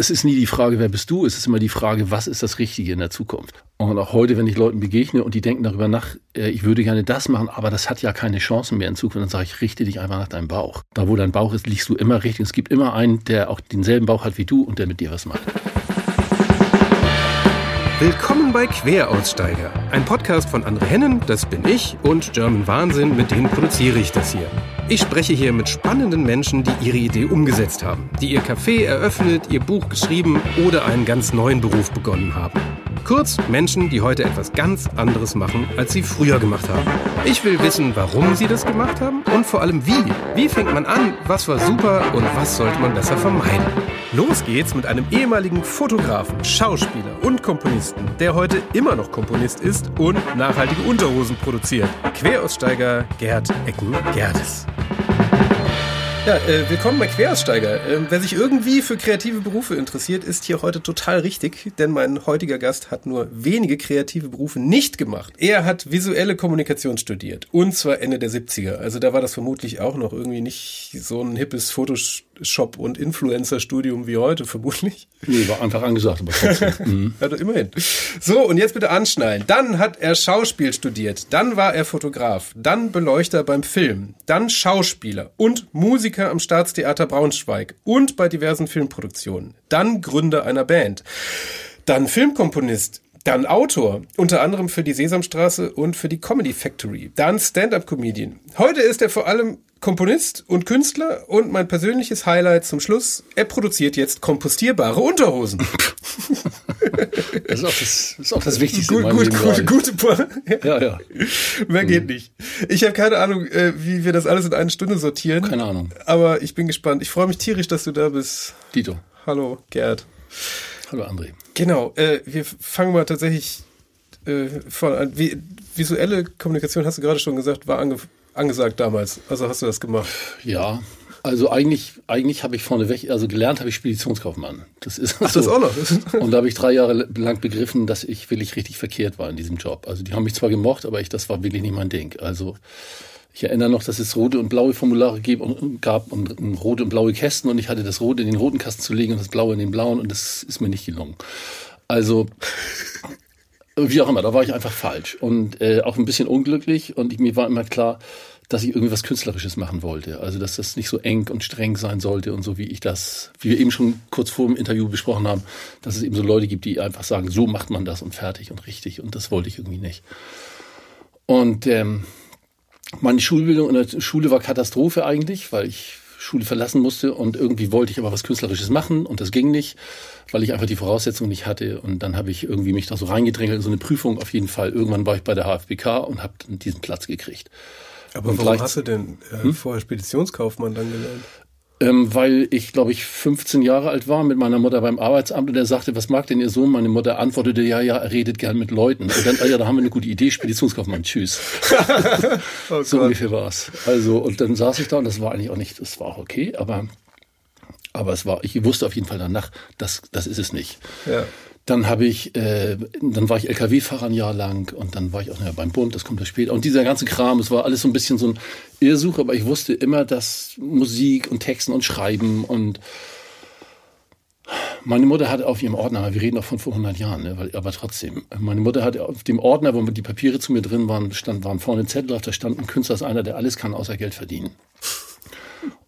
es ist nie die Frage, wer bist du, es ist immer die Frage, was ist das Richtige in der Zukunft. Und auch heute, wenn ich Leuten begegne und die denken darüber nach, äh, ich würde gerne das machen, aber das hat ja keine Chancen mehr in Zukunft, dann sage ich, richte dich einfach nach deinem Bauch. Da, wo dein Bauch ist, liegst du immer richtig. Es gibt immer einen, der auch denselben Bauch hat wie du und der mit dir was macht. Willkommen bei Queraussteiger, ein Podcast von André Hennen, das bin ich, und German Wahnsinn, mit denen produziere ich das hier. Ich spreche hier mit spannenden Menschen, die ihre Idee umgesetzt haben, die ihr Café eröffnet, ihr Buch geschrieben oder einen ganz neuen Beruf begonnen haben. Kurz Menschen, die heute etwas ganz anderes machen, als sie früher gemacht haben. Ich will wissen, warum sie das gemacht haben und vor allem wie. Wie fängt man an, was war super und was sollte man besser vermeiden. Los geht's mit einem ehemaligen Fotografen, Schauspieler und Komponisten, der heute immer noch Komponist ist und nachhaltige Unterhosen produziert. Queraussteiger Gerd Ecken-Gerdes. Ja, äh, willkommen bei Queraussteiger. Ähm, wer sich irgendwie für kreative Berufe interessiert, ist hier heute total richtig, denn mein heutiger Gast hat nur wenige kreative Berufe nicht gemacht. Er hat visuelle Kommunikation studiert und zwar Ende der 70er. Also da war das vermutlich auch noch irgendwie nicht so ein hippes Photoshop und Influencer-Studium wie heute, vermutlich. Nee, war einfach angesagt, aber trotzdem. Mhm. Also immerhin. So, und jetzt bitte anschnallen. Dann hat er Schauspiel studiert, dann war er Fotograf, dann Beleuchter beim Film, dann Schauspieler und Musiker Musiker am Staatstheater Braunschweig und bei diversen Filmproduktionen. Dann Gründer einer Band. Dann Filmkomponist. Dann Autor, unter anderem für die Sesamstraße und für die Comedy Factory. Dann Stand-up-Comedian. Heute ist er vor allem Komponist und Künstler und mein persönliches Highlight zum Schluss, er produziert jetzt kompostierbare Unterhosen. Das ist auch das, ist auch das Wichtigste. Gut, gut, gut, gute, gute Ja, ja. Mehr geht nicht. Ich habe keine Ahnung, äh, wie wir das alles in eine Stunde sortieren. Keine Ahnung. Aber ich bin gespannt. Ich freue mich tierisch, dass du da bist. Dito. Hallo, Gerd. Hallo, André. Genau, äh, wir fangen mal tatsächlich äh, von an. Wie, visuelle Kommunikation, hast du gerade schon gesagt, war ange, angesagt damals. Also hast du das gemacht? Ja, also eigentlich, eigentlich habe ich vorneweg, also gelernt habe ich Speditionskaufmann. Das ist Ach, so. das auch noch. Und da habe ich drei Jahre lang begriffen, dass ich wirklich richtig verkehrt war in diesem Job. Also die haben mich zwar gemocht, aber ich, das war wirklich nicht mein Ding. Also ich erinnere noch, dass es rote und blaue Formulare gab und, gab und rote und blaue Kästen und ich hatte das rote in den roten Kasten zu legen und das blaue in den blauen und das ist mir nicht gelungen. Also wie auch immer, da war ich einfach falsch und äh, auch ein bisschen unglücklich und ich, mir war immer klar, dass ich irgendwie was Künstlerisches machen wollte. Also dass das nicht so eng und streng sein sollte und so wie ich das, wie wir eben schon kurz vor dem Interview besprochen haben, dass es eben so Leute gibt, die einfach sagen, so macht man das und fertig und richtig. Und das wollte ich irgendwie nicht. Und ähm, meine Schulbildung in der Schule war Katastrophe eigentlich, weil ich Schule verlassen musste und irgendwie wollte ich aber was Künstlerisches machen und das ging nicht, weil ich einfach die Voraussetzungen nicht hatte und dann habe ich irgendwie mich da so reingedrängelt in so eine Prüfung auf jeden Fall. Irgendwann war ich bei der HFBK und habe diesen Platz gekriegt. Aber warum hast du denn äh, hm? vorher Speditionskaufmann dann gelernt? Ähm, weil ich, glaube ich, 15 Jahre alt war mit meiner Mutter beim Arbeitsamt und er sagte, was mag denn Ihr Sohn? Meine Mutter antwortete, ja, ja, er redet gern mit Leuten. Und dann, ah ja, da haben wir eine gute Idee, Speditionskaufmann, tschüss. oh so ungefähr war's. Also, und dann saß ich da und das war eigentlich auch nicht, das war auch okay, aber, aber es war, ich wusste auf jeden Fall danach, das, das ist es nicht. Ja. Dann habe ich, äh, dann war ich LKW-Fahrer ein Jahr lang und dann war ich auch naja, beim Bund, das kommt ja später. Und dieser ganze Kram, es war alles so ein bisschen so ein Irrsuch, aber ich wusste immer, dass Musik und Texten und Schreiben und meine Mutter hatte auf ihrem Ordner, wir reden auch von vor 100 Jahren, ne, aber trotzdem, meine Mutter hatte auf dem Ordner, wo die Papiere zu mir drin waren, stand, waren vorne Zettel drauf, da stand ein Künstler ist einer, der alles kann, außer Geld verdienen.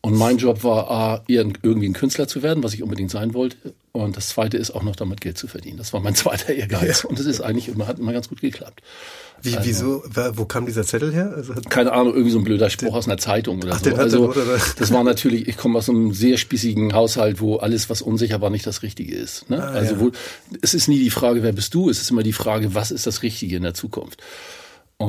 Und mein Job war, A, irgendwie ein Künstler zu werden, was ich unbedingt sein wollte. Und das zweite ist auch noch damit Geld zu verdienen. Das war mein zweiter Ehrgeiz. Ja. Und das ist eigentlich immer, hat immer ganz gut geklappt. Wie, also, wieso, wo kam dieser Zettel her? Also keine Ahnung, irgendwie so ein blöder Spruch aus einer Zeitung oder ach, so. Also, das war natürlich, ich komme aus einem sehr spießigen Haushalt, wo alles, was unsicher war, nicht das Richtige ist. Ne? Ah, also, ja. wo, es ist nie die Frage, wer bist du? Es ist immer die Frage, was ist das Richtige in der Zukunft?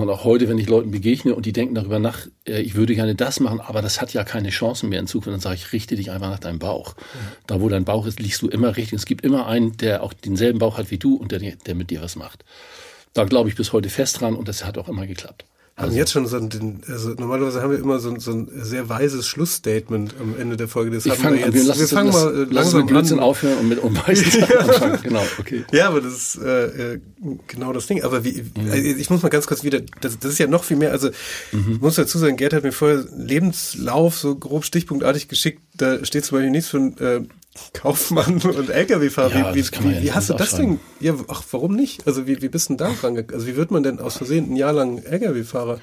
Und auch heute, wenn ich Leuten begegne und die denken darüber nach, äh, ich würde gerne das machen, aber das hat ja keine Chancen mehr in Zukunft, dann sage ich, richte dich einfach nach deinem Bauch. Ja. Da, wo dein Bauch ist, liegst du immer richtig. Es gibt immer einen, der auch denselben Bauch hat wie du und der, der mit dir was macht. Da glaube ich bis heute fest dran und das hat auch immer geklappt haben also. jetzt schon so ein, also normalerweise haben wir immer so ein, so ein sehr weises Schlussstatement am Ende der Folge. Das ich fang, wir, jetzt, wir fangen mal äh, langsam mit Blödsinn an. aufhören und mit unweißen ja. anfangen. Genau, okay. Ja, aber das ist äh, äh, genau das Ding. Aber wie, mhm. also ich muss mal ganz kurz wieder, das, das ist ja noch viel mehr, also mhm. ich muss dazu sagen, Gerd hat mir vorher Lebenslauf so grob stichpunktartig geschickt, da steht zum Beispiel nichts von äh, Kaufmann und LKW-Fahrer. Ja, wie, wie, wie, wie hast du das denn? Ja, ach, warum nicht? Also wie, wie bist du denn da dran? Also wie wird man denn aus Versehen ein Jahr lang LKW-Fahrer?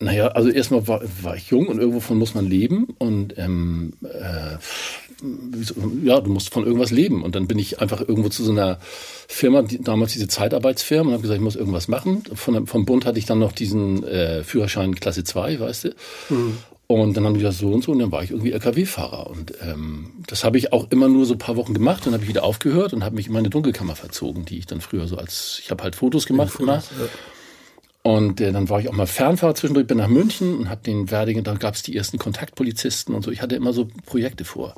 Naja, also erstmal war, war ich jung und irgendwovon muss man leben und ähm, äh, ja, du musst von irgendwas leben. Und dann bin ich einfach irgendwo zu so einer Firma, die, damals diese Zeitarbeitsfirma, und habe gesagt, ich muss irgendwas machen. Von, vom Bund hatte ich dann noch diesen äh, Führerschein Klasse 2, weißt du. Mhm. Und dann haben die gesagt, so und so, und dann war ich irgendwie LKW-Fahrer. Und ähm, das habe ich auch immer nur so ein paar Wochen gemacht, dann habe ich wieder aufgehört und habe mich in meine Dunkelkammer verzogen, die ich dann früher so als, ich habe halt Fotos gemacht ja, immer. Ja. Und äh, dann war ich auch mal Fernfahrer zwischendurch, bin nach München und habe den Werdegang, dann gab es die ersten Kontaktpolizisten und so. Ich hatte immer so Projekte vor.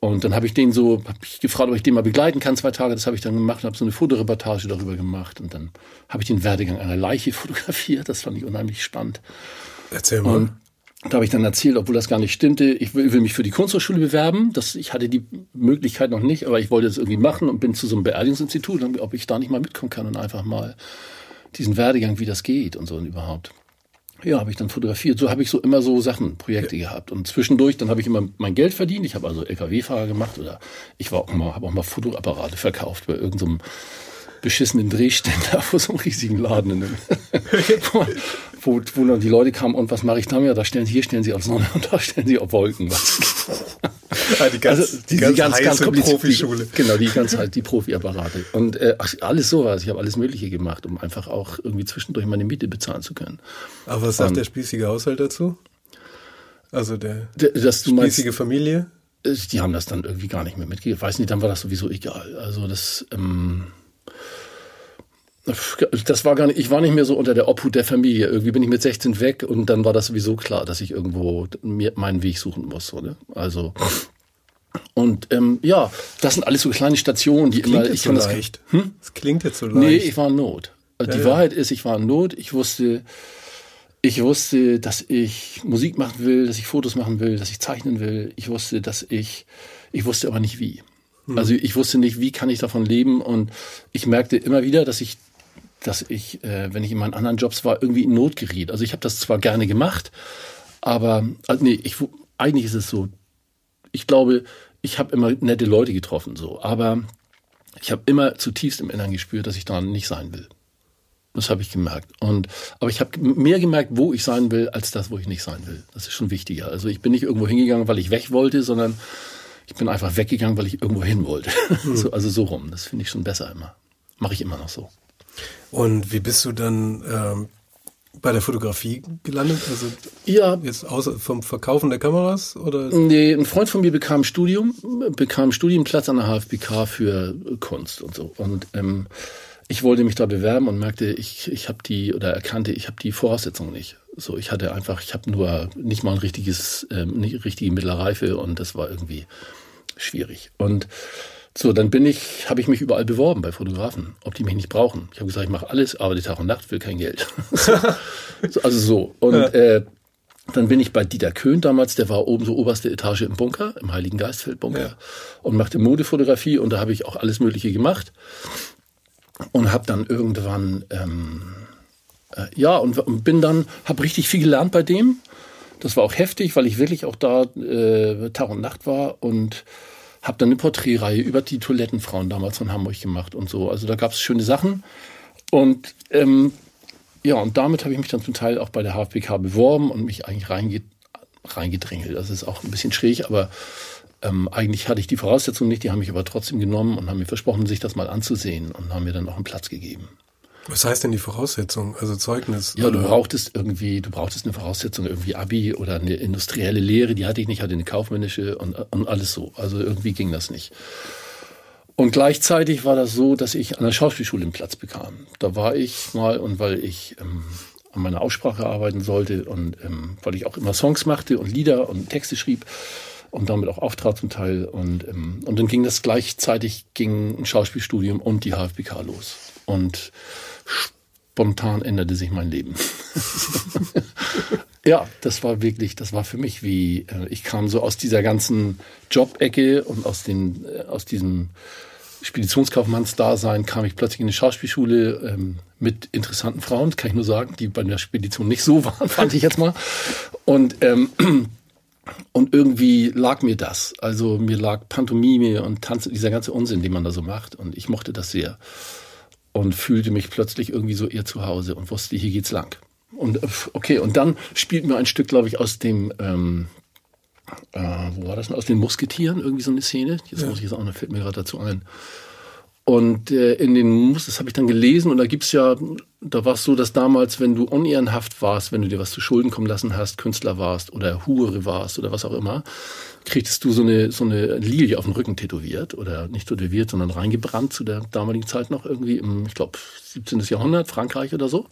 Und dann habe ich den so, habe ich gefragt, ob ich den mal begleiten kann, zwei Tage. Das habe ich dann gemacht und habe so eine Fotoreportage darüber gemacht. Und dann habe ich den Werdegang einer Leiche fotografiert. Das fand ich unheimlich spannend. Erzähl mal. Und da habe ich dann erzählt, obwohl das gar nicht stimmte, ich will, will mich für die Kunsthochschule bewerben. Das, ich hatte die Möglichkeit noch nicht, aber ich wollte das irgendwie machen und bin zu so einem Beerdigungsinstitut, ob ich da nicht mal mitkommen kann und einfach mal diesen Werdegang, wie das geht und so und überhaupt. Ja, habe ich dann fotografiert. So habe ich so immer so Sachen, Projekte ja. gehabt. Und zwischendurch, dann habe ich immer mein Geld verdient. Ich habe also LKW-Fahrer gemacht oder ich war auch mal, habe auch mal Fotoapparate verkauft bei irgendeinem so beschissenen Drehständer vor so einem riesigen Laden. In dem, wo, wo dann die Leute kamen und was mache ich da? Ja, da stellen, hier stellen sie auf Sonne und da stellen sie auf Wolken. Was. Ah, die ganz, also, die, ganz, die ganz, ganz Profischule. Die, genau, die ganz halt, die Profiapparate. Und äh, alles sowas. Ich habe alles Mögliche gemacht, um einfach auch irgendwie zwischendurch meine Miete bezahlen zu können. Aber was sagt und, der spießige Haushalt dazu? Also der, der das, spießige meinst, Familie? Äh, die haben das dann irgendwie gar nicht mehr mitgegeben. Weiß nicht, dann war das sowieso egal. Also das, ähm, das war gar nicht, ich war nicht mehr so unter der Obhut der Familie. Irgendwie bin ich mit 16 weg und dann war das sowieso klar, dass ich irgendwo mir meinen Weg suchen muss. So, ne? Also und ähm, ja, das sind alles so kleine Stationen, die das immer. Ich so das, leicht. Hm? Das klingt jetzt so leicht. Nee, ich war in Not. Also ja, die ja. Wahrheit ist, ich war in Not. Ich wusste, ich wusste, dass ich Musik machen will, dass ich Fotos machen will, dass ich zeichnen will. Ich wusste, dass ich, ich wusste aber nicht wie. Hm. Also ich wusste nicht, wie kann ich davon leben. Und ich merkte immer wieder, dass ich dass ich, äh, wenn ich in meinen anderen Jobs war, irgendwie in Not geriet. Also ich habe das zwar gerne gemacht, aber also nee, ich, eigentlich ist es so. Ich glaube, ich habe immer nette Leute getroffen, so, aber ich habe immer zutiefst im Inneren gespürt, dass ich da nicht sein will. Das habe ich gemerkt. Und aber ich habe mehr gemerkt, wo ich sein will, als das, wo ich nicht sein will. Das ist schon wichtiger. Also ich bin nicht irgendwo hingegangen, weil ich weg wollte, sondern ich bin einfach weggegangen, weil ich irgendwo hin wollte. Mhm. so, also so rum. Das finde ich schon besser immer. Mache ich immer noch so. Und wie bist du dann ähm, bei der Fotografie gelandet? Also ja. jetzt außer vom Verkaufen der Kameras oder? Nee, ein Freund von mir bekam Studium, bekam Studienplatz an der HFBK für Kunst und so. Und ähm, ich wollte mich da bewerben und merkte, ich, ich habe die oder erkannte, ich habe die Voraussetzungen nicht. So, ich hatte einfach, ich habe nur nicht mal ein richtiges, ähm, nicht richtige Mittelreife und das war irgendwie schwierig. Und so, dann bin ich, habe ich mich überall beworben bei Fotografen, ob die mich nicht brauchen. Ich habe gesagt, ich mache alles, arbeite Tag und Nacht, will kein Geld. so, also so. Und ja. äh, dann bin ich bei Dieter Köhn damals, der war oben so oberste Etage im Bunker, im Heiligen Geistfeld-Bunker ja. und machte Modefotografie und da habe ich auch alles Mögliche gemacht und habe dann irgendwann ähm, äh, ja und, und bin dann habe richtig viel gelernt bei dem. Das war auch heftig, weil ich wirklich auch da äh, Tag und Nacht war und habe dann eine Porträtreihe über die Toilettenfrauen damals von Hamburg gemacht und so. Also da gab es schöne Sachen. Und ähm, ja, und damit habe ich mich dann zum Teil auch bei der HFPK beworben und mich eigentlich reinge reingedrängelt. Das ist auch ein bisschen schräg, aber ähm, eigentlich hatte ich die Voraussetzungen nicht, die haben mich aber trotzdem genommen und haben mir versprochen, sich das mal anzusehen und haben mir dann auch einen Platz gegeben. Was heißt denn die Voraussetzung? Also Zeugnis? Ja, du brauchtest irgendwie, du brauchtest eine Voraussetzung, irgendwie Abi oder eine industrielle Lehre, die hatte ich nicht, hatte eine kaufmännische und, und alles so. Also irgendwie ging das nicht. Und gleichzeitig war das so, dass ich an der Schauspielschule einen Platz bekam. Da war ich mal und weil ich ähm, an meiner Aussprache arbeiten sollte und ähm, weil ich auch immer Songs machte und Lieder und Texte schrieb und damit auch auftrat zum Teil und ähm, und dann ging das gleichzeitig ging ein Schauspielstudium und die HFBK los und spontan änderte sich mein Leben. ja, das war wirklich, das war für mich wie, äh, ich kam so aus dieser ganzen Jobecke und aus, den, äh, aus diesem Speditionskaufmannsdasein kam ich plötzlich in eine Schauspielschule ähm, mit interessanten Frauen, kann ich nur sagen, die bei der Spedition nicht so waren, fand ich jetzt mal. Und ähm, Und irgendwie lag mir das. Also mir lag Pantomime und Tanzen, dieser ganze Unsinn, den man da so macht. Und ich mochte das sehr. Und fühlte mich plötzlich irgendwie so eher zu Hause und wusste, hier geht's lang. Und okay, und dann spielt mir ein Stück, glaube ich, aus dem, ähm, äh, wo war das denn? Aus den Musketieren, irgendwie so eine Szene. Jetzt ja. muss ich jetzt auch noch, fällt mir gerade dazu ein. Und äh, in den Mus, das habe ich dann gelesen und da gibt's ja, da war es so, dass damals, wenn du unehrenhaft warst, wenn du dir was zu Schulden kommen lassen hast, Künstler warst oder Hure warst oder was auch immer, kriegtest du so eine, so eine Lilie auf dem Rücken tätowiert oder nicht tätowiert, sondern reingebrannt zu der damaligen Zeit noch irgendwie im, ich glaube, 17. Jahrhundert, Frankreich oder so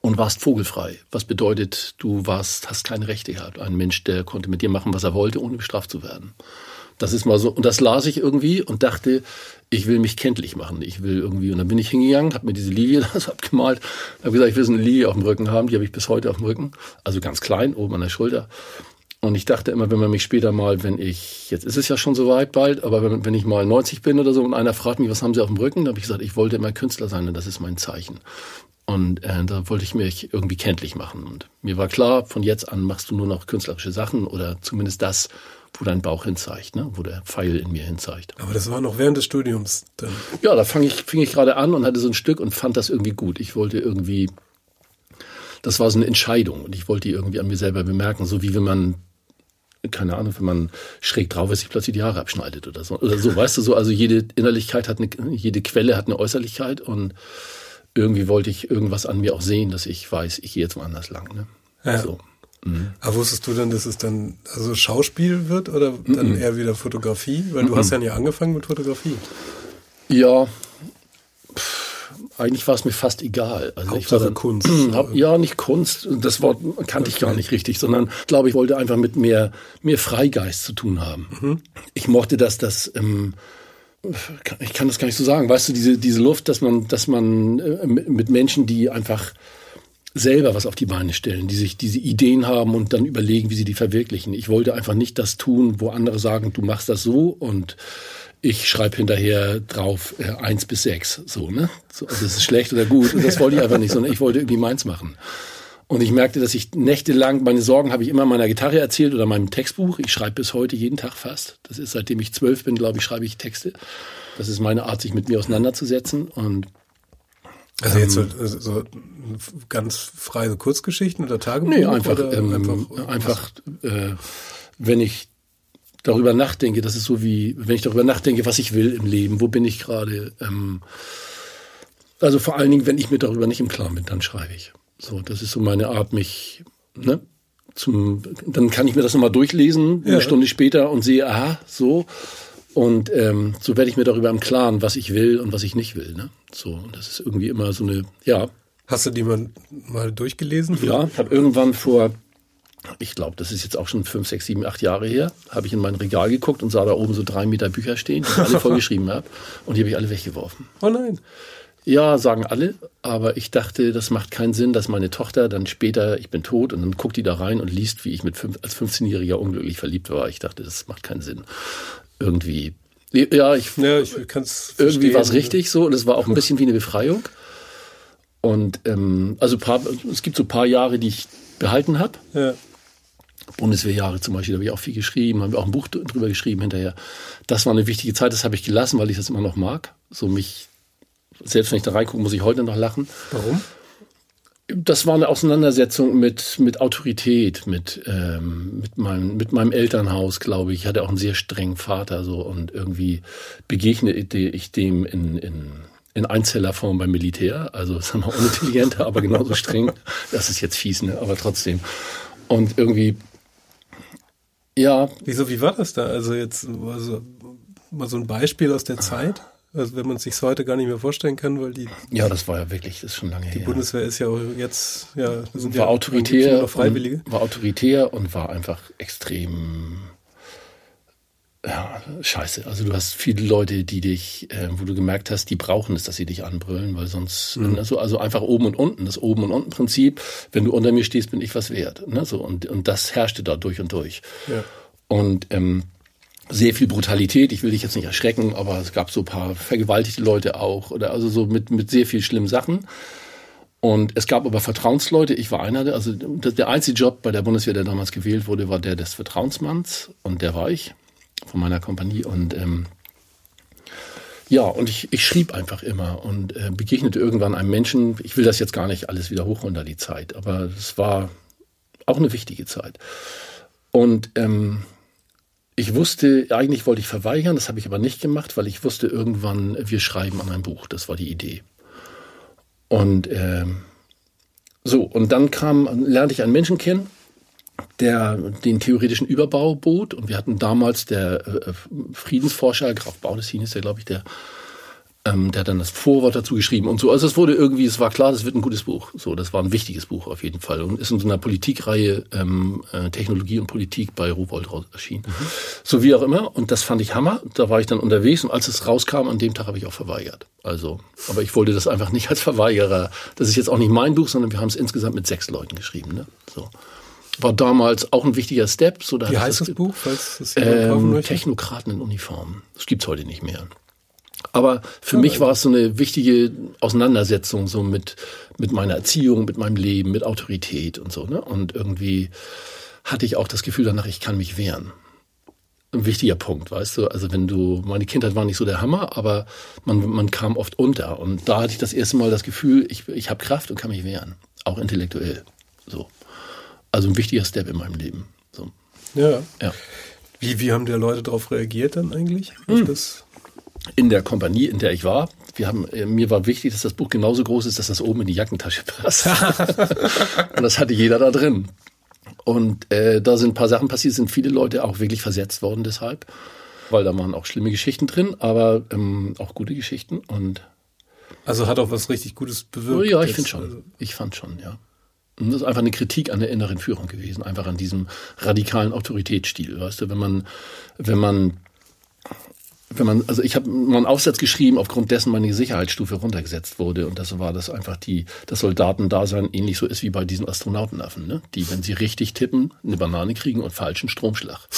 und warst vogelfrei. Was bedeutet, du warst, hast keine Rechte gehabt. Ein Mensch, der konnte mit dir machen, was er wollte, ohne bestraft zu werden. Das ist mal so. Und das las ich irgendwie und dachte, ich will mich kenntlich machen. Ich will irgendwie, und dann bin ich hingegangen, habe mir diese Lilie das abgemalt, habe gesagt, ich will so eine Lilie auf dem Rücken haben, die habe ich bis heute auf dem Rücken, also ganz klein, oben an der Schulter. Und ich dachte immer, wenn man mich später mal, wenn ich, jetzt ist es ja schon so weit bald, aber wenn, wenn ich mal 90 bin oder so und einer fragt mich, was haben Sie auf dem Rücken, dann habe ich gesagt, ich wollte immer Künstler sein und das ist mein Zeichen. Und äh, da wollte ich mich irgendwie kenntlich machen. Und mir war klar, von jetzt an machst du nur noch künstlerische Sachen oder zumindest das, wo dein Bauch hinzeigt, ne? wo der Pfeil in mir hinzeigt. Aber das war noch während des Studiums dann? Ja, da fang ich, fing ich gerade an und hatte so ein Stück und fand das irgendwie gut. Ich wollte irgendwie, das war so eine Entscheidung und ich wollte die irgendwie an mir selber bemerken, so wie wenn man keine Ahnung, wenn man schräg drauf ist, sich plötzlich die Haare abschneidet oder so. Oder so, weißt du so, also jede Innerlichkeit hat eine, jede Quelle hat eine Äußerlichkeit und irgendwie wollte ich irgendwas an mir auch sehen, dass ich weiß, ich gehe jetzt woanders lang. Ne? Ja. So. Mhm. Aber wusstest du denn, dass es dann also Schauspiel wird oder dann mhm. eher wieder Fotografie? Weil du mhm. hast ja nie angefangen mit Fotografie. Ja, eigentlich war es mir fast egal. Also Hauptsache ich war dann, Kunst. Hab, ja, nicht Kunst, das Wort kannte ich gar nicht richtig, sondern glaube ich wollte einfach mit mehr, mehr Freigeist zu tun haben. Mhm. Ich mochte das, dass ähm, ich kann das gar nicht so sagen. Weißt du, diese, diese Luft, dass man, dass man äh, mit Menschen, die einfach selber was auf die Beine stellen, die sich diese Ideen haben und dann überlegen, wie sie die verwirklichen. Ich wollte einfach nicht das tun, wo andere sagen, du machst das so und ich schreibe hinterher drauf äh, eins bis sechs, so ne, so, also das ist schlecht oder gut. Und das wollte ich einfach nicht, sondern ich wollte irgendwie meins machen. Und ich merkte, dass ich nächtelang, meine Sorgen habe ich immer meiner Gitarre erzählt oder meinem Textbuch. Ich schreibe bis heute jeden Tag fast. Das ist, seitdem ich zwölf bin, glaube ich, schreibe ich Texte. Das ist meine Art, sich mit mir auseinanderzusetzen. Und also jetzt so, ähm, so ganz freie so Kurzgeschichten oder Tagebuch? Nee, einfach, ähm, einfach, einfach äh, wenn ich darüber nachdenke, das ist so wie, wenn ich darüber nachdenke, was ich will im Leben, wo bin ich gerade. Ähm, also vor allen Dingen, wenn ich mir darüber nicht im Klaren bin, dann schreibe ich. So, das ist so meine Art, mich, ne, zum, dann kann ich mir das nochmal durchlesen, ja. eine Stunde später und sehe, aha, so. Und ähm, so werde ich mir darüber im Klaren, was ich will und was ich nicht will. Ne? So, und das ist irgendwie immer so eine, ja. Hast du die mal, mal durchgelesen? Ja, ich habe irgendwann vor, ich glaube, das ist jetzt auch schon fünf, sechs, sieben, acht Jahre her, habe ich in mein Regal geguckt und sah da oben so drei Meter Bücher stehen, die ich alle vollgeschrieben habe. Und die habe ich alle weggeworfen. Oh nein. Ja, sagen alle, aber ich dachte, das macht keinen Sinn, dass meine Tochter dann später, ich bin tot, und dann guckt die da rein und liest, wie ich mit fünf, als 15-Jähriger unglücklich verliebt war. Ich dachte, das macht keinen Sinn. Irgendwie. Ja, ich, ja, ich kann's irgendwie war es richtig so und es war auch ein bisschen wie eine Befreiung. Und ähm, also paar, es gibt so paar Jahre, die ich behalten habe. Ja. Bundeswehrjahre zum Beispiel, da habe ich auch viel geschrieben, haben wir auch ein Buch drüber geschrieben hinterher. Das war eine wichtige Zeit, das habe ich gelassen, weil ich das immer noch mag. So mich selbst wenn ich da reingucke, muss ich heute noch lachen. Warum? Das war eine Auseinandersetzung mit, mit Autorität, mit, ähm, mit, meinem, mit meinem Elternhaus, glaube ich. Ich hatte auch einen sehr strengen Vater so und irgendwie begegnete ich dem in, in, in Einzellerform beim Militär. Also ist noch unintelligenter, aber genauso streng. Das ist jetzt fies, ne? aber trotzdem. Und irgendwie, ja. Wieso, wie war das da? Also jetzt also, mal so ein Beispiel aus der Zeit? Also wenn man es sich heute gar nicht mehr vorstellen kann, weil die ja, das war ja wirklich, das ist schon lange die her. Die Bundeswehr ist ja sind war ja autoritär, Freiwillige. war autoritär und war einfach extrem ja, scheiße. Also du hast viele Leute, die dich, äh, wo du gemerkt hast, die brauchen es, dass sie dich anbrüllen, weil sonst, mhm. also, also einfach oben und unten, das oben und unten Prinzip, wenn du unter mir stehst, bin ich was wert. Ne? So, und, und das herrschte da durch und durch. Ja. Und ähm, sehr viel Brutalität. Ich will dich jetzt nicht erschrecken, aber es gab so ein paar vergewaltigte Leute auch oder also so mit, mit sehr viel schlimmen Sachen. Und es gab aber Vertrauensleute, ich war einer, der, also der einzige Job bei der Bundeswehr, der damals gewählt wurde, war der des Vertrauensmanns und der war ich von meiner Kompanie und ähm, ja, und ich, ich schrieb einfach immer und äh, begegnete irgendwann einem Menschen. Ich will das jetzt gar nicht alles wieder hoch unter die Zeit, aber es war auch eine wichtige Zeit. Und ähm, ich wusste, eigentlich wollte ich verweigern, das habe ich aber nicht gemacht, weil ich wusste irgendwann, wir schreiben an ein Buch. Das war die Idee. Und äh, so, und dann kam, lernte ich einen Menschen kennen, der den theoretischen Überbau bot. Und wir hatten damals der äh, Friedensforscher, Graf Baudessin ist ja, glaube ich, der ähm, der hat dann das Vorwort dazu geschrieben und so. Also es wurde irgendwie, es war klar, das wird ein gutes Buch. So, das war ein wichtiges Buch auf jeden Fall und ist in so einer Politikreihe ähm, äh, Technologie und Politik bei Rowold erschienen. Mhm. So wie auch immer. Und das fand ich Hammer. Da war ich dann unterwegs und als es rauskam, an dem Tag habe ich auch verweigert. Also, aber ich wollte das einfach nicht als Verweigerer. Das ist jetzt auch nicht mein Buch, sondern wir haben es insgesamt mit sechs Leuten geschrieben. Ne? So war damals auch ein wichtiger Step. So, da Wie heißt das, das Buch? Falls das ähm, Technokraten in Uniform. Das gibt's heute nicht mehr. Aber für mich war es so eine wichtige Auseinandersetzung so mit, mit meiner Erziehung, mit meinem Leben, mit Autorität und so. Ne? Und irgendwie hatte ich auch das Gefühl danach, ich kann mich wehren. Ein wichtiger Punkt, weißt du? Also wenn du, meine Kindheit war nicht so der Hammer, aber man, man kam oft unter. Und da hatte ich das erste Mal das Gefühl, ich, ich habe Kraft und kann mich wehren. Auch intellektuell. So. Also ein wichtiger Step in meinem Leben. So. Ja. ja. Wie, wie haben die Leute darauf reagiert dann eigentlich? Hm. das? In der Kompanie, in der ich war. Wir haben, äh, mir war wichtig, dass das Buch genauso groß ist, dass das oben in die Jackentasche passt. und das hatte jeder da drin. Und äh, da sind ein paar Sachen passiert, sind viele Leute auch wirklich versetzt worden deshalb, weil da waren auch schlimme Geschichten drin, aber ähm, auch gute Geschichten und also hat auch was richtig Gutes bewirkt. Ja, ich finde schon. Also ich fand schon, ja. Und das ist einfach eine Kritik an der inneren Führung gewesen, einfach an diesem radikalen Autoritätsstil, weißt du, wenn man wenn man wenn man, also ich habe mal einen Aufsatz geschrieben, aufgrund dessen meine Sicherheitsstufe runtergesetzt wurde. Und das war das einfach die, das Soldatendasein ähnlich so ist wie bei diesen Astronautenaffen, ne? die, wenn sie richtig tippen, eine Banane kriegen und falschen Stromschlag.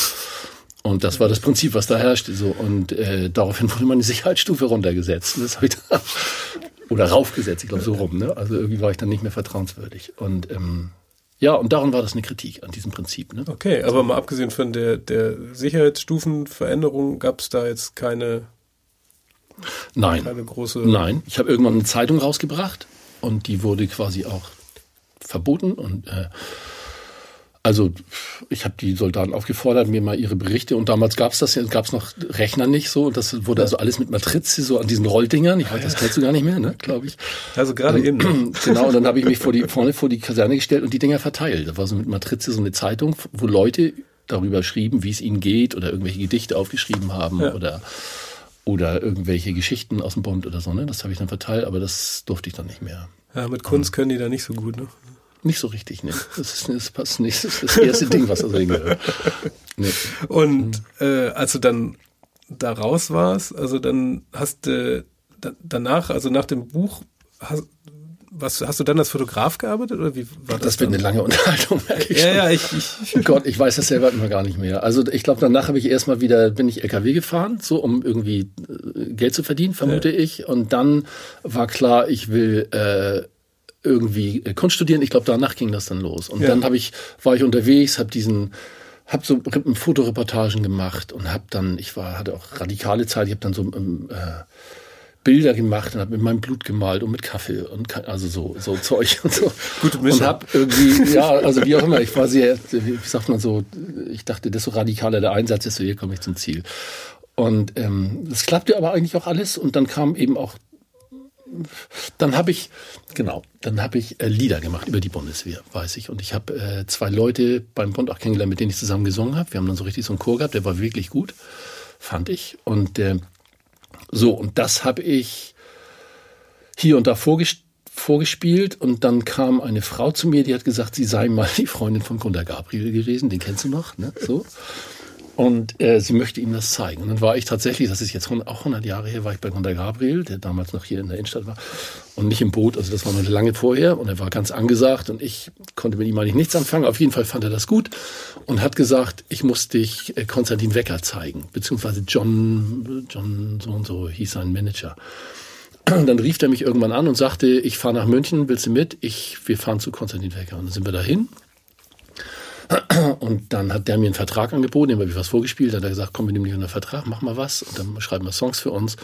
Und das war das Prinzip, was da herrschte. So. Und äh, daraufhin wurde meine Sicherheitsstufe runtergesetzt. Das habe ich da, oder raufgesetzt, ich glaube so rum. Ne? Also irgendwie war ich dann nicht mehr vertrauenswürdig. Und ähm, ja, und daran war das eine Kritik an diesem Prinzip. Ne? Okay, aber mal abgesehen von der, der Sicherheitsstufenveränderung gab es da jetzt keine, Nein. keine große. Nein, ich habe irgendwann eine Zeitung rausgebracht und die wurde quasi auch verboten und äh, also ich habe die Soldaten aufgefordert, mir mal ihre Berichte und damals gab es das, gab es noch Rechner nicht so und das wurde also alles mit Matrize so an diesen Rolldingern. Ich weiß, das kennst du gar nicht mehr, ne, glaube ich. Also gerade eben. Genau, und dann habe ich mich vor die, vorne vor die Kaserne gestellt und die Dinger verteilt. Da war so mit Matrize so eine Zeitung, wo Leute darüber schrieben, wie es ihnen geht oder irgendwelche Gedichte aufgeschrieben haben ja. oder oder irgendwelche Geschichten aus dem Bund oder so. Ne? Das habe ich dann verteilt, aber das durfte ich dann nicht mehr. Ja, mit Kunst können die da nicht so gut, ne? Nicht so richtig, ne. Das, ist, das passt nicht. Das ist das erste Ding, was da drin gehört. Nee. Und äh, als du dann da raus warst, also dann hast du da, danach, also nach dem Buch, hast, was, hast du dann als Fotograf gearbeitet oder wie war das? Das wird dann? eine lange Unterhaltung, merke ich. Ja, schon. ja, ich, ich. Oh Gott, ich weiß das selber immer gar nicht mehr. Also ich glaube, danach habe ich erstmal wieder, bin ich LKW gefahren, so um irgendwie äh, Geld zu verdienen, vermute ja. ich. Und dann war klar, ich will äh, irgendwie äh, Kunst studieren. Ich glaube, danach ging das dann los. Und ja. dann habe ich, war ich unterwegs, habe diesen, habe so Fotoreportagen gemacht und habe dann, ich war, hatte auch radikale Zeit, ich habe dann so ähm, äh, Bilder gemacht und habe mit meinem Blut gemalt und mit Kaffee und also so so Zeug und so. Gute Mischung. Und habe irgendwie, ja, also wie auch immer, ich war sehr, wie sagt man so, ich dachte, desto radikaler der Einsatz, desto eher komme ich zum Ziel. Und ähm, das klappte aber eigentlich auch alles und dann kam eben auch dann habe ich, genau, dann habe ich äh, Lieder gemacht über die Bundeswehr, weiß ich. Und ich habe äh, zwei Leute beim Bund auch kennengelernt, mit denen ich zusammen gesungen habe. Wir haben dann so richtig so einen Chor gehabt, der war wirklich gut, fand ich. Und äh, so, und das habe ich hier und da vorgestellt vorgespielt und dann kam eine Frau zu mir, die hat gesagt, sie sei mal die Freundin von Gunter Gabriel gewesen, den kennst du noch, ne? So. Und äh, sie möchte ihm das zeigen. Und dann war ich tatsächlich, das ist jetzt auch 100 Jahre her, war ich bei Gunter Gabriel, der damals noch hier in der Innenstadt war und nicht im Boot. Also das war noch lange vorher und er war ganz angesagt und ich konnte mit ihm eigentlich nichts anfangen. Auf jeden Fall fand er das gut und hat gesagt, ich muss dich äh, Konstantin Wecker zeigen, beziehungsweise John, John so und so hieß sein Manager. dann rief er mich irgendwann an und sagte, ich fahre nach München, willst du mit? Ich, wir fahren zu Konstantin Wecker. Und dann sind wir dahin. Und dann hat der mir einen Vertrag angeboten, dem habe ich was vorgespielt, hat er gesagt, komm, wir nehmen dich unter Vertrag, mach mal was und dann schreiben wir Songs für uns.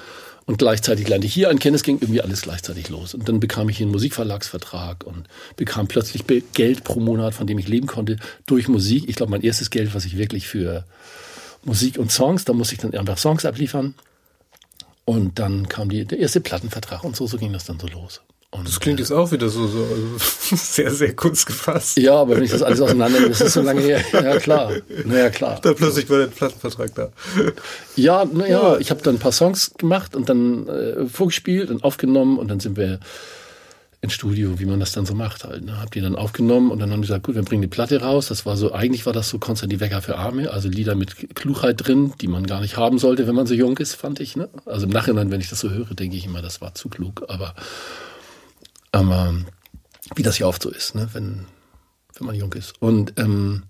Und gleichzeitig lernte ich hier einen kennen, es ging irgendwie alles gleichzeitig los. Und dann bekam ich hier einen Musikverlagsvertrag und bekam plötzlich Geld pro Monat, von dem ich leben konnte, durch Musik. Ich glaube, mein erstes Geld, was ich wirklich für Musik und Songs, da musste ich dann einfach Songs abliefern. Und dann kam die, der erste Plattenvertrag und so, so ging das dann so los. Und, das klingt jetzt auch wieder so, so sehr, sehr kurz gefasst. Ja, aber wenn ich das alles auseinander, das ist so lange her. Ja, klar. Naja, klar. Da plötzlich war der Plattenvertrag da. Ja, naja, ja. ich habe dann ein paar Songs gemacht und dann äh, vorgespielt und aufgenommen und dann sind wir ins Studio, wie man das dann so macht halt. Ne? Hab die dann aufgenommen und dann haben die gesagt, gut, wir bringen die Platte raus. Das war so, eigentlich war das so Konstantin Wecker für Arme, also Lieder mit Klugheit drin, die man gar nicht haben sollte, wenn man so jung ist, fand ich. Ne? Also im Nachhinein, wenn ich das so höre, denke ich immer, das war zu klug. Aber, aber wie das ja oft so ist, ne? wenn, wenn man jung ist. Und ähm,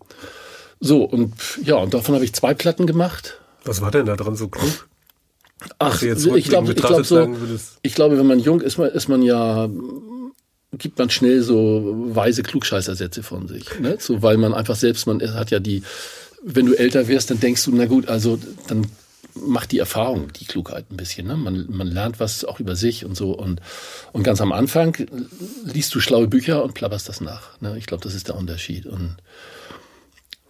so, und ja, und davon habe ich zwei Platten gemacht. Was war denn da dran so klug? Ach, ich glaube, ich glaube so, ich glaube, wenn man jung ist, ist man ja gibt man schnell so weise Klugscheißersätze von sich. Ne? So, weil man einfach selbst, man hat ja die, wenn du älter wirst, dann denkst du, na gut, also dann macht die Erfahrung, die Klugheit ein bisschen. Ne? Man, man lernt was auch über sich und so. Und, und ganz am Anfang liest du schlaue Bücher und plapperst das nach. Ne? Ich glaube, das ist der Unterschied. Und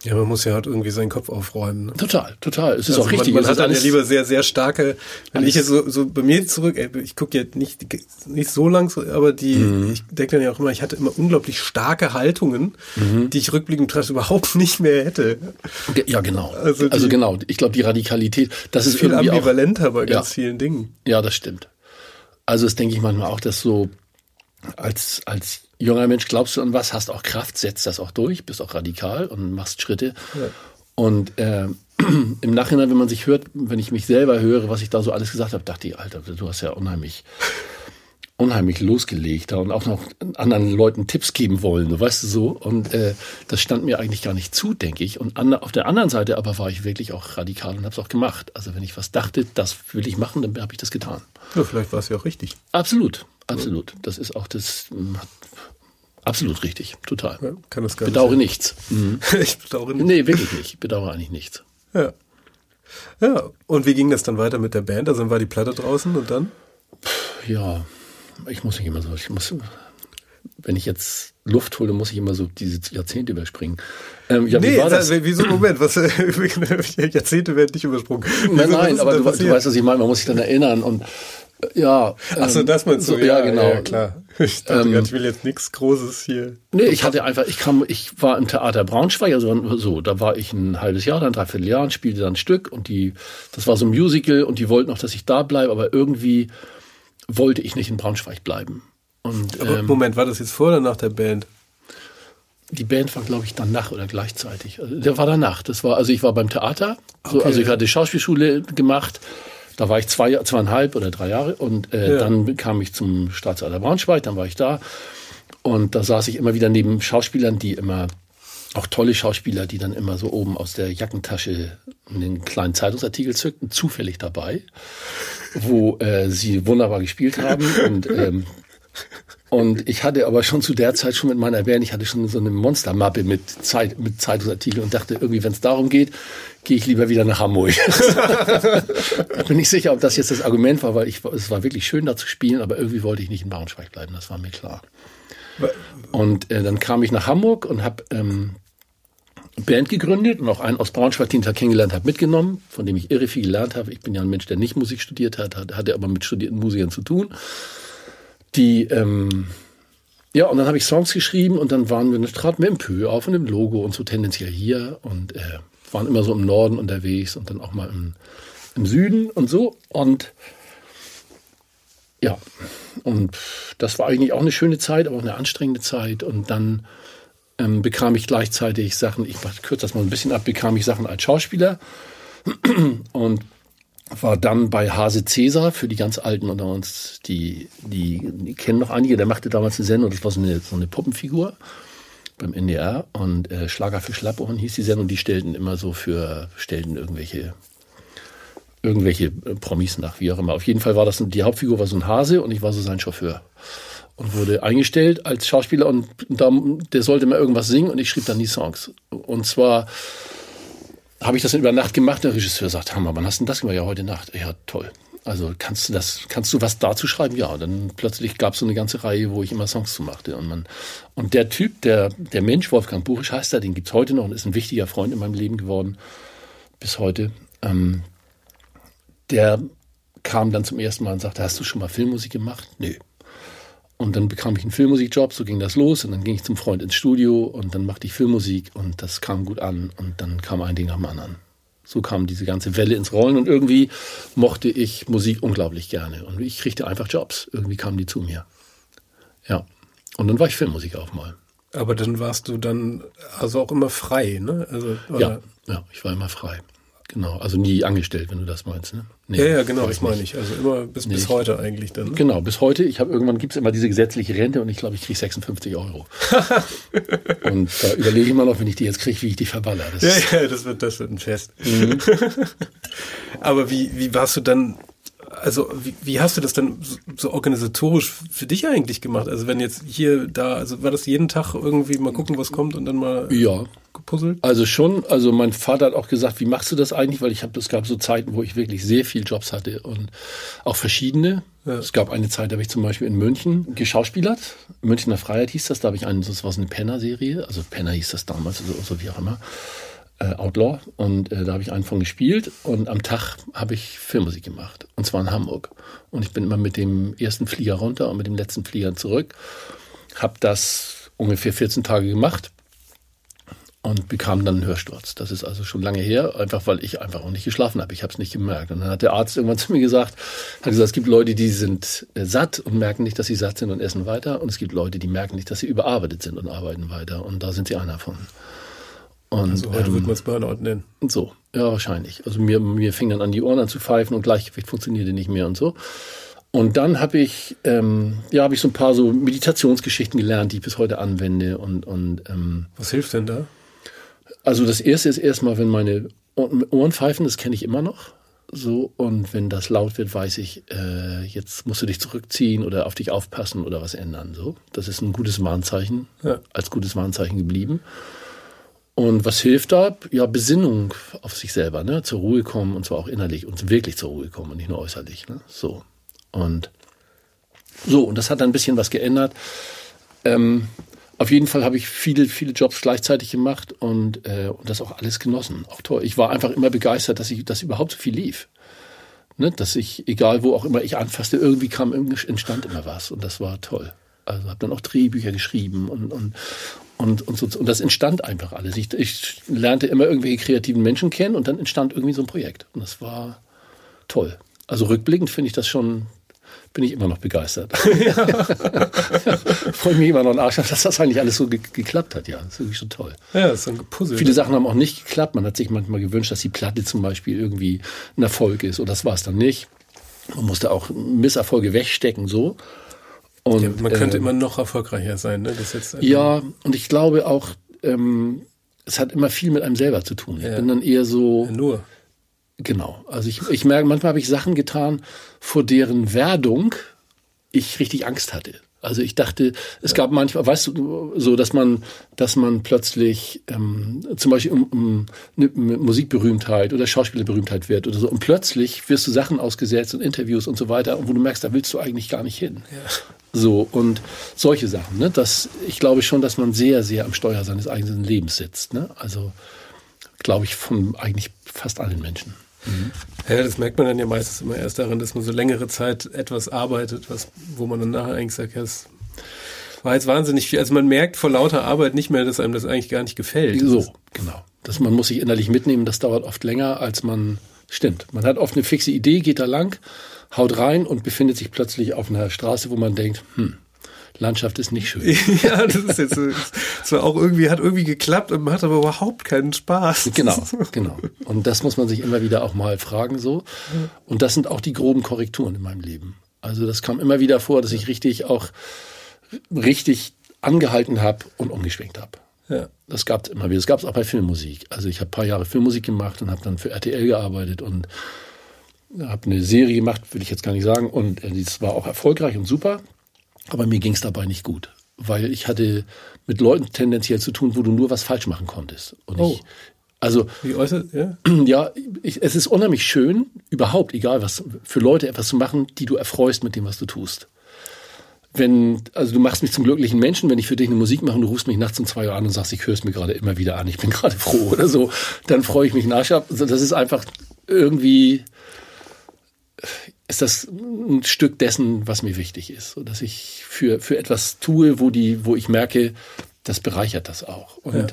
ja, man muss ja halt irgendwie seinen Kopf aufräumen. Ne? Total, total. Es ist also auch richtig. Man, man hat dann ja lieber sehr, sehr starke, wenn ich jetzt so, so bei mir zurück, ich gucke ja nicht, nicht so lang, aber die, mhm. ich denke dann ja auch immer, ich hatte immer unglaublich starke Haltungen, mhm. die ich rückblickend betrachtet überhaupt nicht mehr hätte. Ja, genau. Also, die, also genau. Ich glaube, die Radikalität, das ist viel ambivalenter auch, bei ganz ja. vielen Dingen. Ja, das stimmt. Also das denke ich manchmal auch, dass so als, als junger Mensch glaubst du an was, hast auch Kraft, setzt das auch durch, bist auch radikal und machst Schritte. Ja. Und äh, im Nachhinein, wenn man sich hört, wenn ich mich selber höre, was ich da so alles gesagt habe, dachte ich, Alter, du hast ja unheimlich, unheimlich losgelegt und auch noch anderen Leuten Tipps geben wollen, du weißt du so. Und äh, das stand mir eigentlich gar nicht zu, denke ich. Und an, auf der anderen Seite aber war ich wirklich auch radikal und habe es auch gemacht. Also wenn ich was dachte, das will ich machen, dann habe ich das getan. Ja, vielleicht war es ja auch richtig. Absolut, absolut. Das ist auch das, Absolut richtig, total. Ja, kann das gar bedauere nicht nichts. Mhm. ich bedauere nichts. Nee, wirklich nicht. Ich bedauere eigentlich nichts. Ja. Ja, und wie ging das dann weiter mit der Band? Also dann war die Platte draußen und dann? Ja, ich muss nicht immer so, ich muss, wenn ich jetzt Luft hole, muss ich immer so diese Jahrzehnte überspringen. Ähm, ja, nee, wie war das? wieso, Moment, was, Jahrzehnte werden nicht übersprungen. Nein, nein, aber du, du, weißt, was ich meine, man muss sich dann erinnern und ja. Ähm, das meinst du, so, ja, ja, genau. Ja, klar. Ich dachte ähm, ich will jetzt nichts Großes hier. Nee, ich hatte einfach, ich kam, ich war im Theater Braunschweig, also so, da war ich ein halbes Jahr, dann dreiviertel Jahr und spielte dann ein Stück und die, das war so ein Musical und die wollten auch, dass ich da bleibe, aber irgendwie wollte ich nicht in Braunschweig bleiben. Und, aber ähm, Moment, war das jetzt vor oder nach der Band? Die Band war, glaube ich, danach oder gleichzeitig. Also, der war danach. Das war, also ich war beim Theater, so, okay. also ich hatte Schauspielschule gemacht da war ich zwei, zweieinhalb oder drei Jahre und äh, ja. dann kam ich zum Staatsalter Braunschweig, dann war ich da und da saß ich immer wieder neben Schauspielern, die immer auch tolle Schauspieler, die dann immer so oben aus der Jackentasche einen kleinen Zeitungsartikel zückten, zufällig dabei, wo äh, sie wunderbar gespielt haben und ähm, und ich hatte aber schon zu der Zeit schon mit meiner Band, ich hatte schon so eine Monstermappe mit, Zeit, mit Zeitungsartikeln und dachte irgendwie, wenn es darum geht, gehe ich lieber wieder nach Hamburg. Bin nicht sicher, ob das jetzt das Argument war, weil ich, es war wirklich schön da zu spielen, aber irgendwie wollte ich nicht in Braunschweig bleiben, das war mir klar. Und äh, dann kam ich nach Hamburg und habe ähm, Band gegründet und auch einen aus Braunschweig, den ich da kennengelernt habe, mitgenommen, von dem ich irre viel gelernt habe. Ich bin ja ein Mensch, der nicht Musik studiert hat, hatte aber mit studierten Musikern zu tun die, ähm, ja, und dann habe ich Songs geschrieben und dann waren wir, eine traten wir im Pö auf und im Logo und so tendenziell hier und äh, waren immer so im Norden unterwegs und dann auch mal im, im Süden und so. Und ja, und das war eigentlich auch eine schöne Zeit, aber auch eine anstrengende Zeit. Und dann ähm, bekam ich gleichzeitig Sachen, ich kürze das mal ein bisschen ab, bekam ich Sachen als Schauspieler und war dann bei Hase Cäsar für die ganz Alten unter uns, die, die, die kennen noch einige, der machte damals eine Sendung, das war so eine, so eine Puppenfigur beim NDR und äh, Schlager für Schlappohren hieß die Sendung, die stellten immer so für, stellten irgendwelche irgendwelche äh, Promis nach, wie auch immer. Auf jeden Fall war das, die Hauptfigur war so ein Hase und ich war so sein Chauffeur. Und wurde eingestellt als Schauspieler und da, der sollte mal irgendwas singen und ich schrieb dann die Songs. Und zwar habe ich das über Nacht gemacht. Der Regisseur sagt, Hammer, wann hast du denn das gemacht? Ja, heute Nacht. Ja, toll. Also kannst du das, kannst du was dazu schreiben? Ja, dann plötzlich gab es so eine ganze Reihe, wo ich immer Songs zu machte. Und man, und der Typ, der, der Mensch, Wolfgang Buchisch heißt er, den gibt's heute noch und ist ein wichtiger Freund in meinem Leben geworden. Bis heute. Ähm, der kam dann zum ersten Mal und sagte, hast du schon mal Filmmusik gemacht? Nö. Und dann bekam ich einen Filmmusikjob, so ging das los. Und dann ging ich zum Freund ins Studio und dann machte ich Filmmusik und das kam gut an. Und dann kam ein Ding nach dem anderen. So kam diese ganze Welle ins Rollen und irgendwie mochte ich Musik unglaublich gerne. Und ich kriegte einfach Jobs. Irgendwie kamen die zu mir. Ja. Und dann war ich Filmmusiker auch mal. Aber dann warst du dann also auch immer frei, ne? Also, ja, ja, ich war immer frei. Genau, also nie angestellt, wenn du das meinst. Ne? Nee, ja, ja, genau, das meine ich. Also immer bis, nee, bis heute eigentlich dann. Ne? Genau, bis heute. Ich habe irgendwann gibt es immer diese gesetzliche Rente und ich glaube, ich kriege 56 Euro. und da überlege ich immer noch, wenn ich die jetzt kriege, wie ich die verballer. Das ja, ja, das wird, das wird ein Fest. Mhm. Aber wie, wie warst du dann also wie, wie hast du das dann so, so, organisatorisch für dich eigentlich gemacht? Also wenn jetzt hier, da, also war das jeden Tag irgendwie mal gucken, was kommt und dann mal ja. gepuzzelt? Also schon, also mein Vater hat auch gesagt, wie machst du das eigentlich? Weil ich habe, es gab so Zeiten, wo ich wirklich sehr viel Jobs hatte und auch verschiedene. Ja. Es gab eine Zeit, da habe ich zum Beispiel in München geschauspielert. Münchner Freiheit hieß das, da habe ich einen, das war so eine Penner-Serie, also Penner hieß das damals, also, so wie auch immer äh, Outlaw und äh, da habe ich einen von gespielt und am Tag habe ich Filmmusik gemacht und zwar in Hamburg und ich bin immer mit dem ersten Flieger runter und mit dem letzten Flieger zurück, habe das ungefähr 14 Tage gemacht und bekam dann einen Hörsturz. Das ist also schon lange her, einfach weil ich einfach auch nicht geschlafen habe. Ich habe es nicht gemerkt. Und dann hat der Arzt irgendwann zu mir gesagt, hat gesagt, es gibt Leute, die sind äh, satt und merken nicht, dass sie satt sind und essen weiter. Und es gibt Leute, die merken nicht, dass sie überarbeitet sind und arbeiten weiter. Und da sind sie einer von. Und, also heute ähm, würde man es Burnout nennen. So, ja, wahrscheinlich. Also mir, mir fing dann an, die Ohren an zu pfeifen und Gleichgewicht funktionierte nicht mehr und so. Und dann habe ich, ähm, ja, habe ich so ein paar so Meditationsgeschichten gelernt, die ich bis heute anwende. Und, und ähm, was hilft denn da? Also das erste ist erstmal, wenn meine Ohren pfeifen, das kenne ich immer noch. So, und wenn das laut wird, weiß ich, äh, jetzt musst du dich zurückziehen oder auf dich aufpassen oder was ändern. So, das ist ein gutes Warnzeichen, ja. als gutes Warnzeichen geblieben. Und was hilft da? Ja, Besinnung auf sich selber, ne? Zur Ruhe kommen und zwar auch innerlich und wirklich zur Ruhe kommen und nicht nur äußerlich, ne? So. Und so, und das hat ein bisschen was geändert. Ähm, auf jeden Fall habe ich viele, viele Jobs gleichzeitig gemacht und, äh, und das auch alles genossen. Auch toll. Ich war einfach immer begeistert, dass ich, dass überhaupt so viel lief. Ne? Dass ich, egal wo auch immer ich anfasste, irgendwie kam, entstand immer was und das war toll. Also habe dann auch Drehbücher geschrieben und, und, und, und, so, und das entstand einfach alles. Ich, ich lernte immer irgendwelche kreativen Menschen kennen und dann entstand irgendwie so ein Projekt. Und das war toll. Also rückblickend finde ich das schon, bin ich immer noch begeistert. Freue mich immer noch nach, dass das eigentlich alles so ge geklappt hat. Ja, das ist wirklich schon toll. Ja, das ist ein Puzzle. Viele Sachen haben auch nicht geklappt. Man hat sich manchmal gewünscht, dass die Platte zum Beispiel irgendwie ein Erfolg ist. Und das war es dann nicht. Man musste auch Misserfolge wegstecken, so. Und, ja, man könnte äh, immer noch erfolgreicher sein, ne? Das jetzt ja, und ich glaube auch, ähm, es hat immer viel mit einem selber zu tun. Ich ja. bin dann eher so. Ja, nur. Genau. Also ich, ich merke, manchmal habe ich Sachen getan, vor deren Werdung ich richtig Angst hatte. Also ich dachte, es gab manchmal, weißt du, so, dass man, dass man plötzlich ähm, zum Beispiel um, um eine Musikberühmtheit oder Schauspielerberühmtheit wird oder so und plötzlich wirst du Sachen ausgesetzt und Interviews und so weiter, wo du merkst, da willst du eigentlich gar nicht hin. Ja. So und solche Sachen. Ne? Das, ich glaube schon, dass man sehr, sehr am Steuer seines eigenen Lebens sitzt. Ne? Also glaube ich von eigentlich fast allen Menschen. Mhm. Ja, das merkt man dann ja meistens immer erst daran, dass man so längere Zeit etwas arbeitet, was, wo man dann nachher eigentlich sagt, ja, das war jetzt wahnsinnig viel. Also man merkt vor lauter Arbeit nicht mehr, dass einem das eigentlich gar nicht gefällt. So, genau. Dass man muss sich innerlich mitnehmen, das dauert oft länger, als man stimmt. Man hat oft eine fixe Idee, geht da lang, haut rein und befindet sich plötzlich auf einer Straße, wo man denkt, hm, Landschaft ist nicht schön. ja, das ist jetzt zwar auch irgendwie, hat irgendwie geklappt und hat aber überhaupt keinen Spaß. Genau, genau. Und das muss man sich immer wieder auch mal fragen so. Und das sind auch die groben Korrekturen in meinem Leben. Also das kam immer wieder vor, dass ich richtig auch richtig angehalten habe und umgeschwenkt habe. Ja. Das gab es immer wieder. Das gab es auch bei Filmmusik. Also ich habe ein paar Jahre Filmmusik gemacht und habe dann für RTL gearbeitet und habe eine Serie gemacht, will ich jetzt gar nicht sagen, und äh, das war auch erfolgreich und super, aber mir ging es dabei nicht gut, weil ich hatte mit Leuten tendenziell zu tun, wo du nur was falsch machen konntest. Und Oh. ich, also Wie äußert, ja? ja, ich, es ist unheimlich schön, überhaupt, egal was, für Leute etwas zu machen, die du erfreust mit dem, was du tust. Wenn, also du machst mich zum glücklichen Menschen, wenn ich für dich eine Musik mache und du rufst mich nachts um zwei Uhr an und sagst, ich höre es mir gerade immer wieder an, ich bin gerade froh oder so, dann freue ich mich. Also Das ist einfach irgendwie, ist das ein Stück dessen, was mir wichtig ist. So, dass ich für, für etwas tue, wo die, wo ich merke, das bereichert das auch. Und Ja.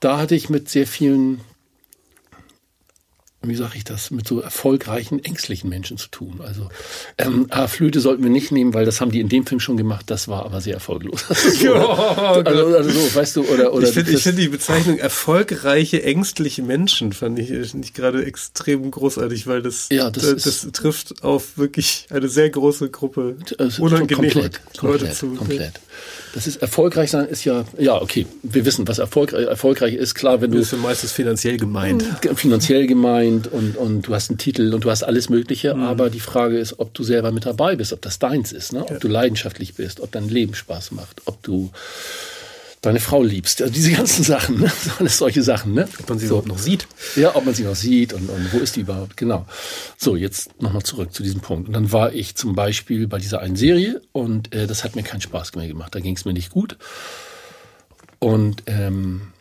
da hatte ich mit sehr vielen wie sage ich das, mit so erfolgreichen, ängstlichen Menschen zu tun. Also ähm, ah, Flöte sollten wir nicht nehmen, weil das haben die in dem Film schon gemacht, das war aber sehr erfolglos. so, also, also so, weißt du, oder, oder ich finde find die Bezeichnung erfolgreiche, ängstliche Menschen fand ich, finde ich gerade extrem großartig, weil das, Ja, das das, ist- das trifft auf wirklich eine sehr große Gruppe Also unangenehmer komplett, Leute komplett, zu. komplett. Das ist erfolgreich sein ist ja, ja, okay. Wir wissen, was erfolgreich, erfolgreich ist. Klar, wenn du Das ist ja meistens finanziell gemeint. finanziell gemeint und, und du hast einen Titel und du hast alles Mögliche, Mhm. aber die Frage ist, ob du selber mit dabei bist, ob das deins ist, ne? ob du leidenschaftlich bist, ob dein Leben Spaß macht, ob du deine Frau liebst. Also diese ganzen Sachen, ne? alles solche Sachen. Ne? Ob man sie so. überhaupt noch sieht. Ja, ob man sie noch sieht und, und wo ist die überhaupt, genau. So, jetzt nochmal zurück zu diesem Punkt. Und dann war ich zum Beispiel bei dieser einen Serie und äh, das hat mir keinen Spaß mehr gemacht. Da ging es mir nicht gut. Und ähm,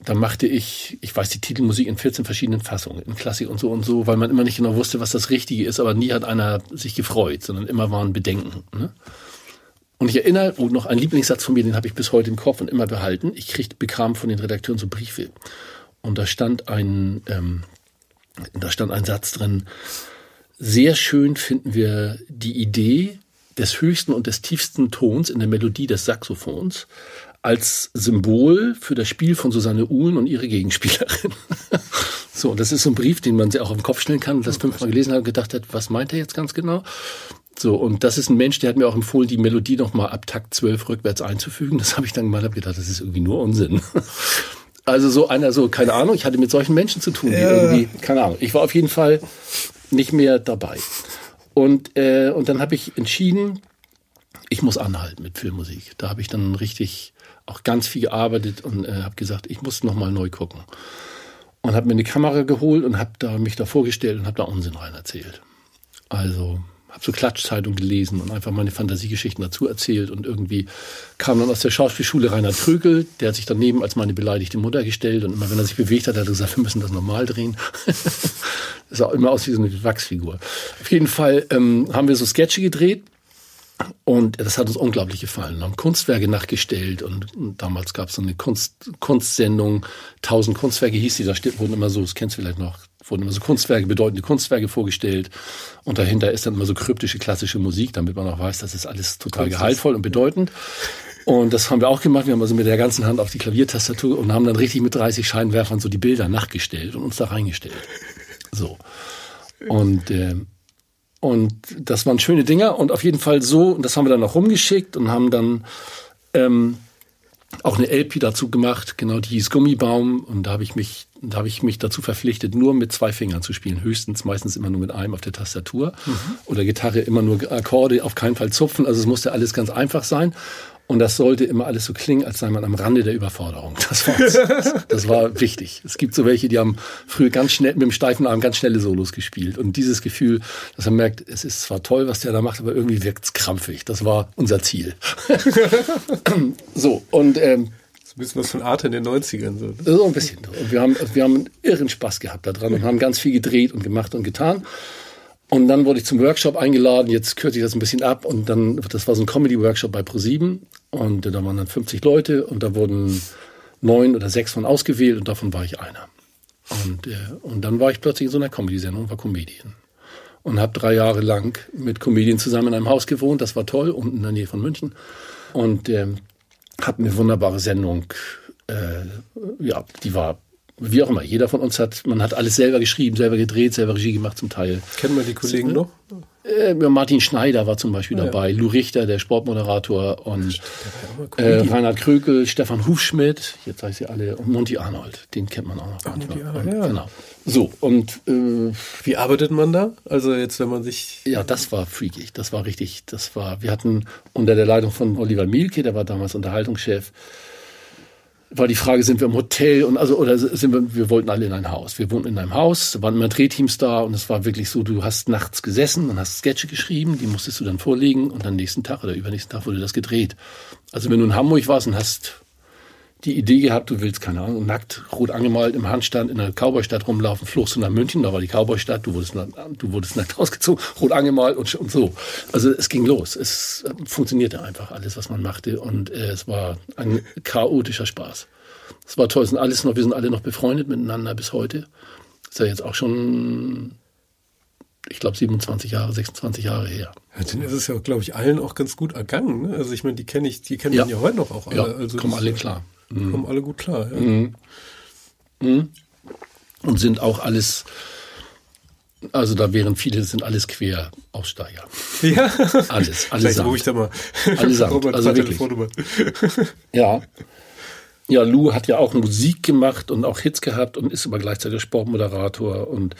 dann machte ich, ich weiß die Titelmusik in 14 verschiedenen Fassungen, in Klassik und so und so, weil man immer nicht genau wusste, was das Richtige ist, aber nie hat einer sich gefreut, sondern immer waren Bedenken. Ne? Und ich erinnere, oh, noch ein Lieblingssatz von mir, den habe ich bis heute im Kopf und immer behalten. Ich krieg, bekam von den Redakteuren so Briefe. Und da stand ein, ähm, da stand ein Satz drin, sehr schön finden wir die Idee des höchsten und des tiefsten Tons in der Melodie des Saxophons als Symbol für das Spiel von Susanne Uhlen und ihre Gegenspielerin. so, das ist so ein Brief, den man sich auch den Kopf stellen kann und das fünfmal gelesen hat und gedacht hat, was meint er jetzt ganz genau? So, und das ist ein Mensch, der hat mir auch empfohlen, die Melodie nochmal ab Takt 12 rückwärts einzufügen. Das habe ich dann gemacht, habe gedacht, das ist irgendwie nur Unsinn. Also so einer, so, keine Ahnung, ich hatte mit solchen Menschen zu tun, die Ja. irgendwie, keine Ahnung. Ich war auf jeden Fall nicht mehr dabei. Und, äh, und dann habe ich entschieden, ich muss anhalten mit Filmmusik. Da habe ich dann richtig auch ganz viel gearbeitet und äh, habe gesagt, ich muss noch mal neu gucken. Und habe mir eine Kamera geholt und habe da mich da vorgestellt und habe da Unsinn rein erzählt. Also habe so Klatschzeitung gelesen und einfach meine Fantasiegeschichten dazu erzählt und irgendwie kam dann aus der Schauspielschule Reinhard Krökel, der hat sich daneben als meine beleidigte Mutter gestellt und immer wenn er sich bewegt hat, hat er gesagt, wir müssen das normal drehen. das sah immer aus wie so eine Wachsfigur. Auf jeden Fall ähm, haben wir so Sketche gedreht und das hat uns unglaublich gefallen. Wir haben Kunstwerke nachgestellt und, und damals gab es so eine Kunst, Kunstsendung, tausend Kunstwerke hieß die, da wurden immer so, das kennst du vielleicht noch, wurden immer so Kunstwerke, bedeutende Kunstwerke vorgestellt und dahinter ist dann immer so kryptische klassische Musik, damit man auch weiß, das ist alles total Kunst gehaltvoll und bedeutend. Und das haben wir auch gemacht. Wir haben also mit der ganzen Hand auf die Klaviertastatur und haben dann richtig mit 30 Scheinwerfern so die Bilder nachgestellt und uns da reingestellt. So. Und, äh, und das waren schöne Dinger. Und auf jeden Fall so, und das haben wir dann noch rumgeschickt und haben dann ähm, auch eine LP dazu gemacht, genau die hieß Gummibaum. Und da habe ich mich, da habe ich mich dazu verpflichtet, nur mit zwei Fingern zu spielen, höchstens meistens immer nur mit einem auf der Tastatur. Oder Gitarre immer nur Akkorde, auf keinen Fall zupfen, also es musste alles ganz einfach sein. Und das sollte immer alles so klingen, als sei man am Rande der Überforderung. Das war, das war wichtig. Es gibt so welche, die haben früher ganz schnell mit dem steifen Arm ganz schnelle Solos gespielt. Und dieses Gefühl, dass man merkt, es ist zwar toll, was der da macht, aber irgendwie wirkt's krampfig. Das war unser Ziel. so, und ähm, ein bisschen was von Arte in den 90ern. So. ne? so ein bisschen. Und wir haben, wir haben einen irren Spaß gehabt daran und haben ganz viel gedreht und gemacht und getan. Und dann wurde ich zum Workshop eingeladen. Jetzt kürze ich das ein bisschen ab. Und dann, das war so ein Comedy-Workshop bei ProSieben. Und da waren dann 50 Leute und da wurden neun oder sechs von ausgewählt und davon war ich einer. Und, äh, und dann war ich plötzlich in so einer Comedy-Sendung und war Comedian. Und habe drei Jahre lang mit Comedien zusammen in einem Haus gewohnt. Das war toll, unten in der Nähe von München. Und ähm, hatten eine wunderbare Sendung. Äh, ja, die war wie auch immer. Jeder von uns hat, man hat alles selber geschrieben, selber gedreht, selber Regie gemacht zum Teil. Kennen wir die Kollegen noch? Äh, Martin Schneider war zum Beispiel ja. dabei, Lou Richter, der Sportmoderator und äh. Reinhard Krökel, Stefan Hufschmidt, jetzt ich sie alle, und Monty Arnold, den kennt man auch noch. manchmal. Monty Arnold, ja. Genau. So, und äh, wie arbeitet man da? Also jetzt, wenn man sich. Ja, das war freakig. Das war richtig. Das war, wir hatten unter der Leitung von Oliver Mielke, der war damals Unterhaltungschef, war die Frage, sind wir im Hotel und also oder sind wir, wir wollten alle in ein Haus. Wir wohnten in einem Haus, da waren immer Drehteams da und es war wirklich so, du hast nachts gesessen und hast Sketche geschrieben, die musstest du dann vorlegen und am nächsten Tag oder übernächsten Tag wurde das gedreht. Also wenn du in Hamburg warst und hast die Idee gehabt, du willst, keine Ahnung, nackt, rot angemalt im Handstand in der Cowboystadt rumlaufen, fluchst du nach München, da war die Cowboystadt, du wurdest, du wurdest nackt ausgezogen, rot angemalt und, und so. Also es ging los. Es funktionierte einfach alles, was man machte und äh, es war ein chaotischer Spaß. Es war toll, es sind alles noch, wir sind alle noch befreundet miteinander bis heute. Ist ja jetzt auch schon ich glaube, 27 Jahre, 26 Jahre her. Ja, dann ist es ja, glaube ich, allen auch ganz gut ergangen. Ne? Also ich meine, die kenne ich, die kennen ja. ja heute noch auch alle. Ja, also kommen alle klar. Mhm. Kommen alle gut klar. Ja. Mhm. Mhm. Und sind auch alles, also da wären viele, sind alles Queraussteiger. Ja. Alles, alles. Vielleicht ruhig da mal. Allesamt. also wirklich. ja. Ja, Lou hat ja auch Musik gemacht und auch Hits gehabt und ist aber gleichzeitig Sportmoderator und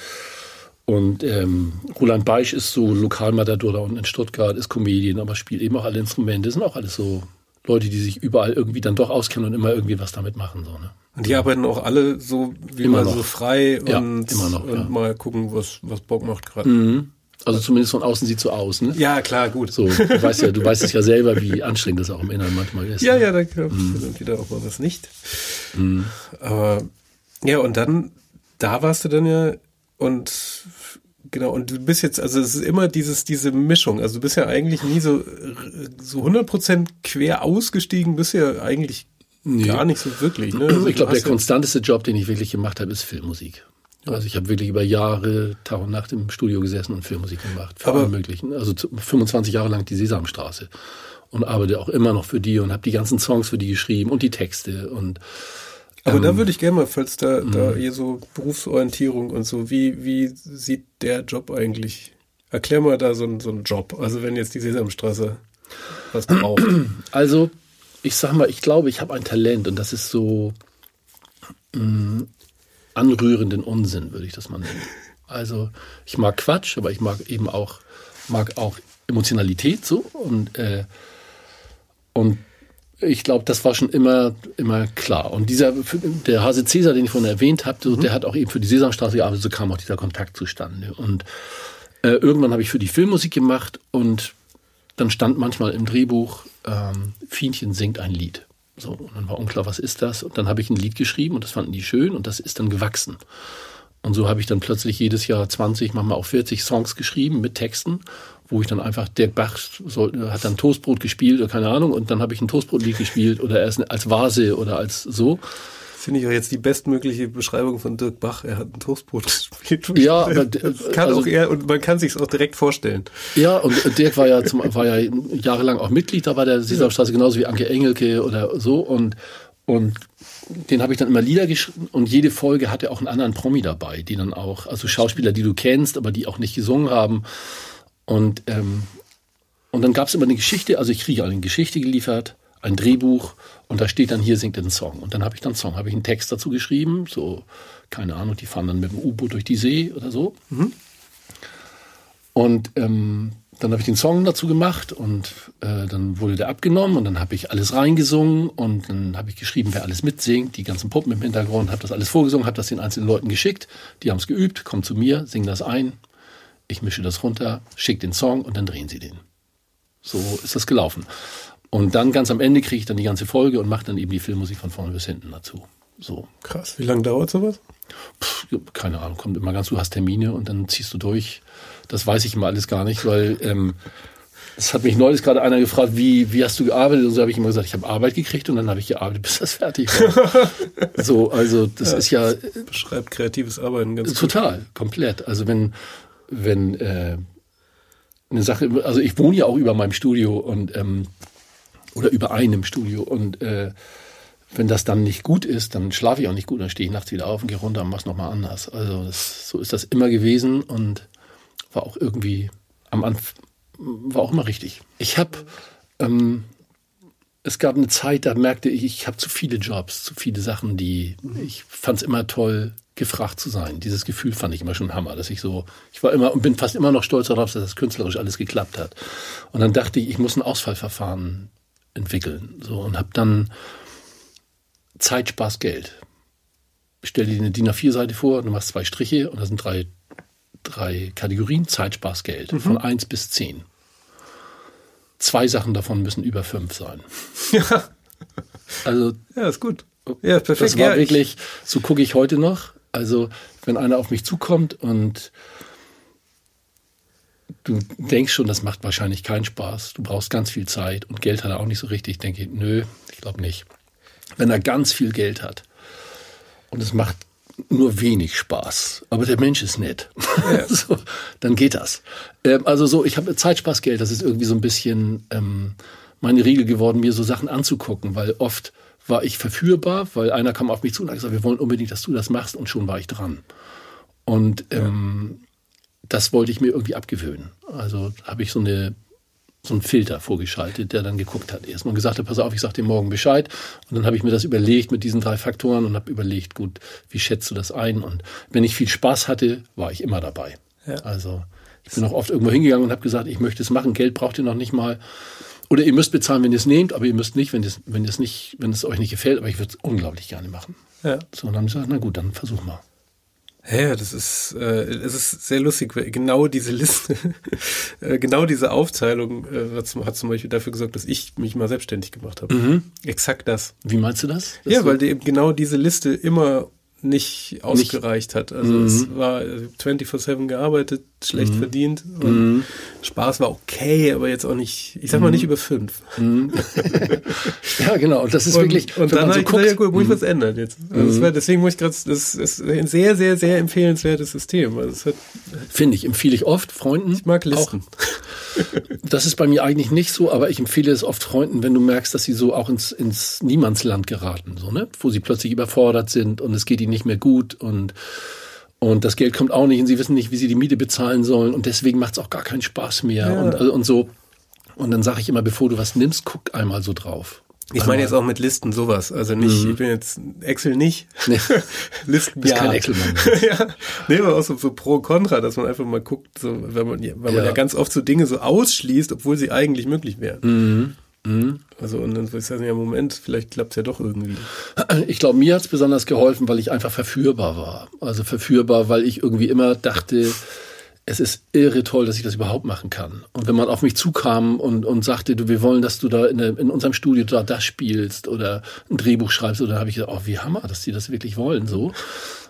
und ähm, Roland Beisch ist so Lokalmatador da unten in Stuttgart, ist Comedian, aber spielt eben auch alle Instrumente. Das sind auch alles so Leute, die sich überall irgendwie dann doch auskennen und immer irgendwie was damit machen. So, ne? Und die arbeiten auch alle so wie immer mal so frei ja, und, immer noch, und ja. mal gucken, was, was Bock macht gerade. Mhm. Also zumindest von außen sieht so aus, ne? Ja, klar, gut. So, du weißt ja, du weißt es ja selber, wie anstrengend das auch im Inneren manchmal ist. Ja, ne? ja, da kommt mhm. wieder auch mal was nicht. Mhm. Aber ja, und dann, da warst du dann ja und Genau, und du bist jetzt, also es ist immer dieses, diese Mischung. Also du bist ja eigentlich nie so, so 100% quer ausgestiegen, bist ja eigentlich nee. gar nicht so wirklich. Ne? Also ich glaube, der konstanteste Job, den ich wirklich gemacht habe, ist Filmmusik. Also ich habe wirklich über Jahre Tag und Nacht im Studio gesessen und Filmmusik gemacht. Für alle möglichen. Also 25 Jahre lang die Sesamstraße. Und arbeite auch immer noch für die und habe die ganzen Songs für die geschrieben und die Texte und aber ähm, da würde ich gerne mal, falls da, da hier mhm. so Berufsorientierung und so, wie, wie sieht der Job eigentlich? Erklär mal da so, einen so einen Job. Also wenn jetzt die Sesamstraße was braucht. Also, ich sag mal, ich glaube, ich habe ein Talent und das ist so mh, mm, anrührenden Unsinn, würde ich das mal nennen. Also, ich mag Quatsch, aber ich mag eben auch, mag auch Emotionalität so und, äh, und ich glaube, das war schon immer, immer klar. Und dieser, der Hase Cäsar, den ich vorhin erwähnt habe, mhm. der hat auch eben für die Sesamstraße gearbeitet, so kam auch dieser Kontakt zustande. Und äh, irgendwann habe ich für die Filmmusik gemacht und dann stand manchmal im Drehbuch, ähm, Fienchen singt ein Lied. So, und dann war unklar, was ist das? Und dann habe ich ein Lied geschrieben und das fanden die schön und das ist dann gewachsen. Und so habe ich dann plötzlich jedes Jahr 20, manchmal auch 40 Songs geschrieben mit Texten wo ich dann einfach, Dirk Bach soll, hat dann Toastbrot gespielt oder keine Ahnung und dann habe ich ein Toastbrotlied gespielt oder erst als Vase oder als so. Finde ich auch jetzt die bestmögliche Beschreibung von Dirk Bach. Er hat ein Toastbrot gespielt. Ja, aber kann also, auch er und man kann sich auch direkt vorstellen. Ja, und Dirk war ja zum, war ja jahrelang auch Mitglied da bei der Sesamstraße, genauso wie Anke Engelke oder so und und den habe ich dann immer Lieder geschrieben und jede Folge hatte auch einen anderen Promi dabei, die dann auch, also Schauspieler, die du kennst, aber die auch nicht gesungen haben. Und, ähm, und dann gab es immer eine Geschichte, also ich kriege eine Geschichte geliefert, ein Drehbuch und da steht dann, hier singt ein Song. Und dann habe ich dann einen Song, habe ich einen Text dazu geschrieben, so, keine Ahnung, die fahren dann mit dem U-Boot durch die See oder so. Mhm. Und ähm, dann habe ich den Song dazu gemacht und äh, dann wurde der abgenommen und dann habe ich alles reingesungen und dann habe ich geschrieben, wer alles mitsingt, die ganzen Puppen im Hintergrund, habe das alles vorgesungen, habe das den einzelnen Leuten geschickt, die haben es geübt, kommen zu mir, singen das ein ich mische das runter, schicke den Song und dann drehen sie den. So ist das gelaufen. Und dann ganz am Ende kriege ich dann die ganze Folge und mache dann eben die Filmmusik von vorne bis hinten dazu. So. Krass. Wie lange dauert sowas? Puh, keine Ahnung, kommt immer ganz, du hast Termine und dann ziehst du durch. Das weiß ich immer alles gar nicht, weil ähm, es hat mich neulich gerade einer gefragt, wie, wie hast du gearbeitet? Und so habe ich immer gesagt, ich habe Arbeit gekriegt und dann habe ich gearbeitet, bis das fertig war. so, also das ja, ist ja. Beschreibt kreatives Arbeiten ganz Total, gut. komplett. Also wenn, wenn äh, eine Sache, also ich wohne ja auch über meinem Studio und ähm, oder über einem Studio und äh, wenn das dann nicht gut ist, dann schlafe ich auch nicht gut, dann stehe ich nachts wieder auf und gehe runter und mach's nochmal anders. Also das, so ist das immer gewesen und war auch irgendwie am Anfang war auch immer richtig. Ich habe ähm, es gab eine Zeit, da merkte ich, ich habe zu viele Jobs, zu viele Sachen, die ich fand es immer toll, gefragt zu sein. Dieses Gefühl fand ich immer schon Hammer, dass ich so, ich war immer und bin fast immer noch stolz darauf, dass das künstlerisch alles geklappt hat. Und dann dachte ich, ich muss ein Ausfallverfahren entwickeln. So und habe dann Zeit, Spaß, Geld. Stell dir eine DIN A4-Seite vor, du machst zwei Striche und da sind drei, drei Kategorien, Zeit, Spaß, Geld, mhm. von eins bis zehn. Zwei Sachen davon müssen über fünf sein. Ja. Also. Ja, ist gut. Ja, perfekt. Das war ja, wirklich, so gucke ich heute noch. Also, wenn einer auf mich zukommt und du denkst schon, das macht wahrscheinlich keinen Spaß. Du brauchst ganz viel Zeit und Geld hat er auch nicht so richtig. Denke ich, nö, ich glaube nicht. Wenn er ganz viel Geld hat und es macht nur wenig Spaß, aber der Mensch ist nett, ja. so, dann geht das. Ähm, also so, ich habe Zeitspaßgeld, das ist irgendwie so ein bisschen ähm, meine Regel geworden, mir so Sachen anzugucken, weil oft war ich verführbar, weil einer kam auf mich zu und hat gesagt, wir wollen unbedingt, dass du das machst und schon war ich dran. Und ähm, das wollte ich mir irgendwie abgewöhnen. Also habe ich so eine so einen Filter vorgeschaltet, der dann geguckt hat erst und gesagt hat, pass auf, ich sag dir morgen Bescheid. Und dann habe ich mir das überlegt mit diesen drei Faktoren und habe überlegt, gut, wie schätzt du das ein? Und wenn ich viel Spaß hatte, war ich immer dabei. Ja. Also ich bin auch oft irgendwo hingegangen und habe gesagt, ich möchte es machen, Geld braucht ihr noch nicht mal. Oder ihr müsst bezahlen, wenn ihr es nehmt, aber ihr müsst nicht, wenn es, wenn nicht, wenn es euch nicht gefällt, aber ich würde es unglaublich gerne machen. Ja. So, und dann habe ich gesagt, na gut, dann versuch mal. Ja, das ist, äh, es ist sehr lustig, weil genau diese Liste, äh, genau diese Aufteilung äh, hat, hat, zum Beispiel dafür gesorgt, dass ich mich mal selbstständig gemacht habe. Mhm. Exakt das. Wie meinst du das? ja, weil die, eben genau diese Liste immer nicht ausgereicht nicht. hat. Also mhm. es war 24-7 gearbeitet, schlecht mhm. verdient und mhm. Spaß war okay, aber jetzt auch nicht, ich sag mal nicht mhm. über fünf. Mhm. ja, genau. Und das ist und, wirklich. Und dann so ich gesagt, ja gut, muss ich mhm. was ändern jetzt. Also war, deswegen muss ich gerade, das ist ein sehr, sehr, sehr empfehlenswertes System. Also Finde ich, empfehle ich oft Freunden. Ich mag Listen. Auch. Das ist bei mir eigentlich nicht so, aber ich empfehle es oft Freunden, wenn du merkst, dass sie so auch ins, ins Niemandsland geraten, so, ne? Wo sie plötzlich überfordert sind und es geht ihnen nicht mehr gut und und das Geld kommt auch nicht und sie wissen nicht, wie sie die Miete bezahlen sollen und deswegen macht es auch gar keinen Spaß mehr ja. und, also, und so. Und dann sage ich immer, bevor du was nimmst, guck einmal so drauf. Ich meine jetzt auch mit Listen sowas. Also nicht, mhm. ich bin jetzt Excel nicht. Nee. Listen Bist ja. kein Excel-Mann. ja. Nee, aber auch so, so pro Contra, dass man einfach mal guckt, so, wenn man, weil ja. man ja ganz oft so Dinge so ausschließt, obwohl sie eigentlich möglich wären. Mhm. Mhm. Also und dann ich sagen, ja, Moment, vielleicht klappt es ja doch irgendwie. Ich glaube, mir hat es besonders geholfen, weil ich einfach verführbar war. Also verführbar, weil ich irgendwie immer dachte, es ist irre toll, dass ich das überhaupt machen kann. Und wenn man auf mich zukam und, und sagte, du, wir wollen, dass du da in, der, in unserem Studio da das spielst oder ein Drehbuch schreibst, oder habe ich gesagt, oh, wie Hammer, dass die das wirklich wollen, so.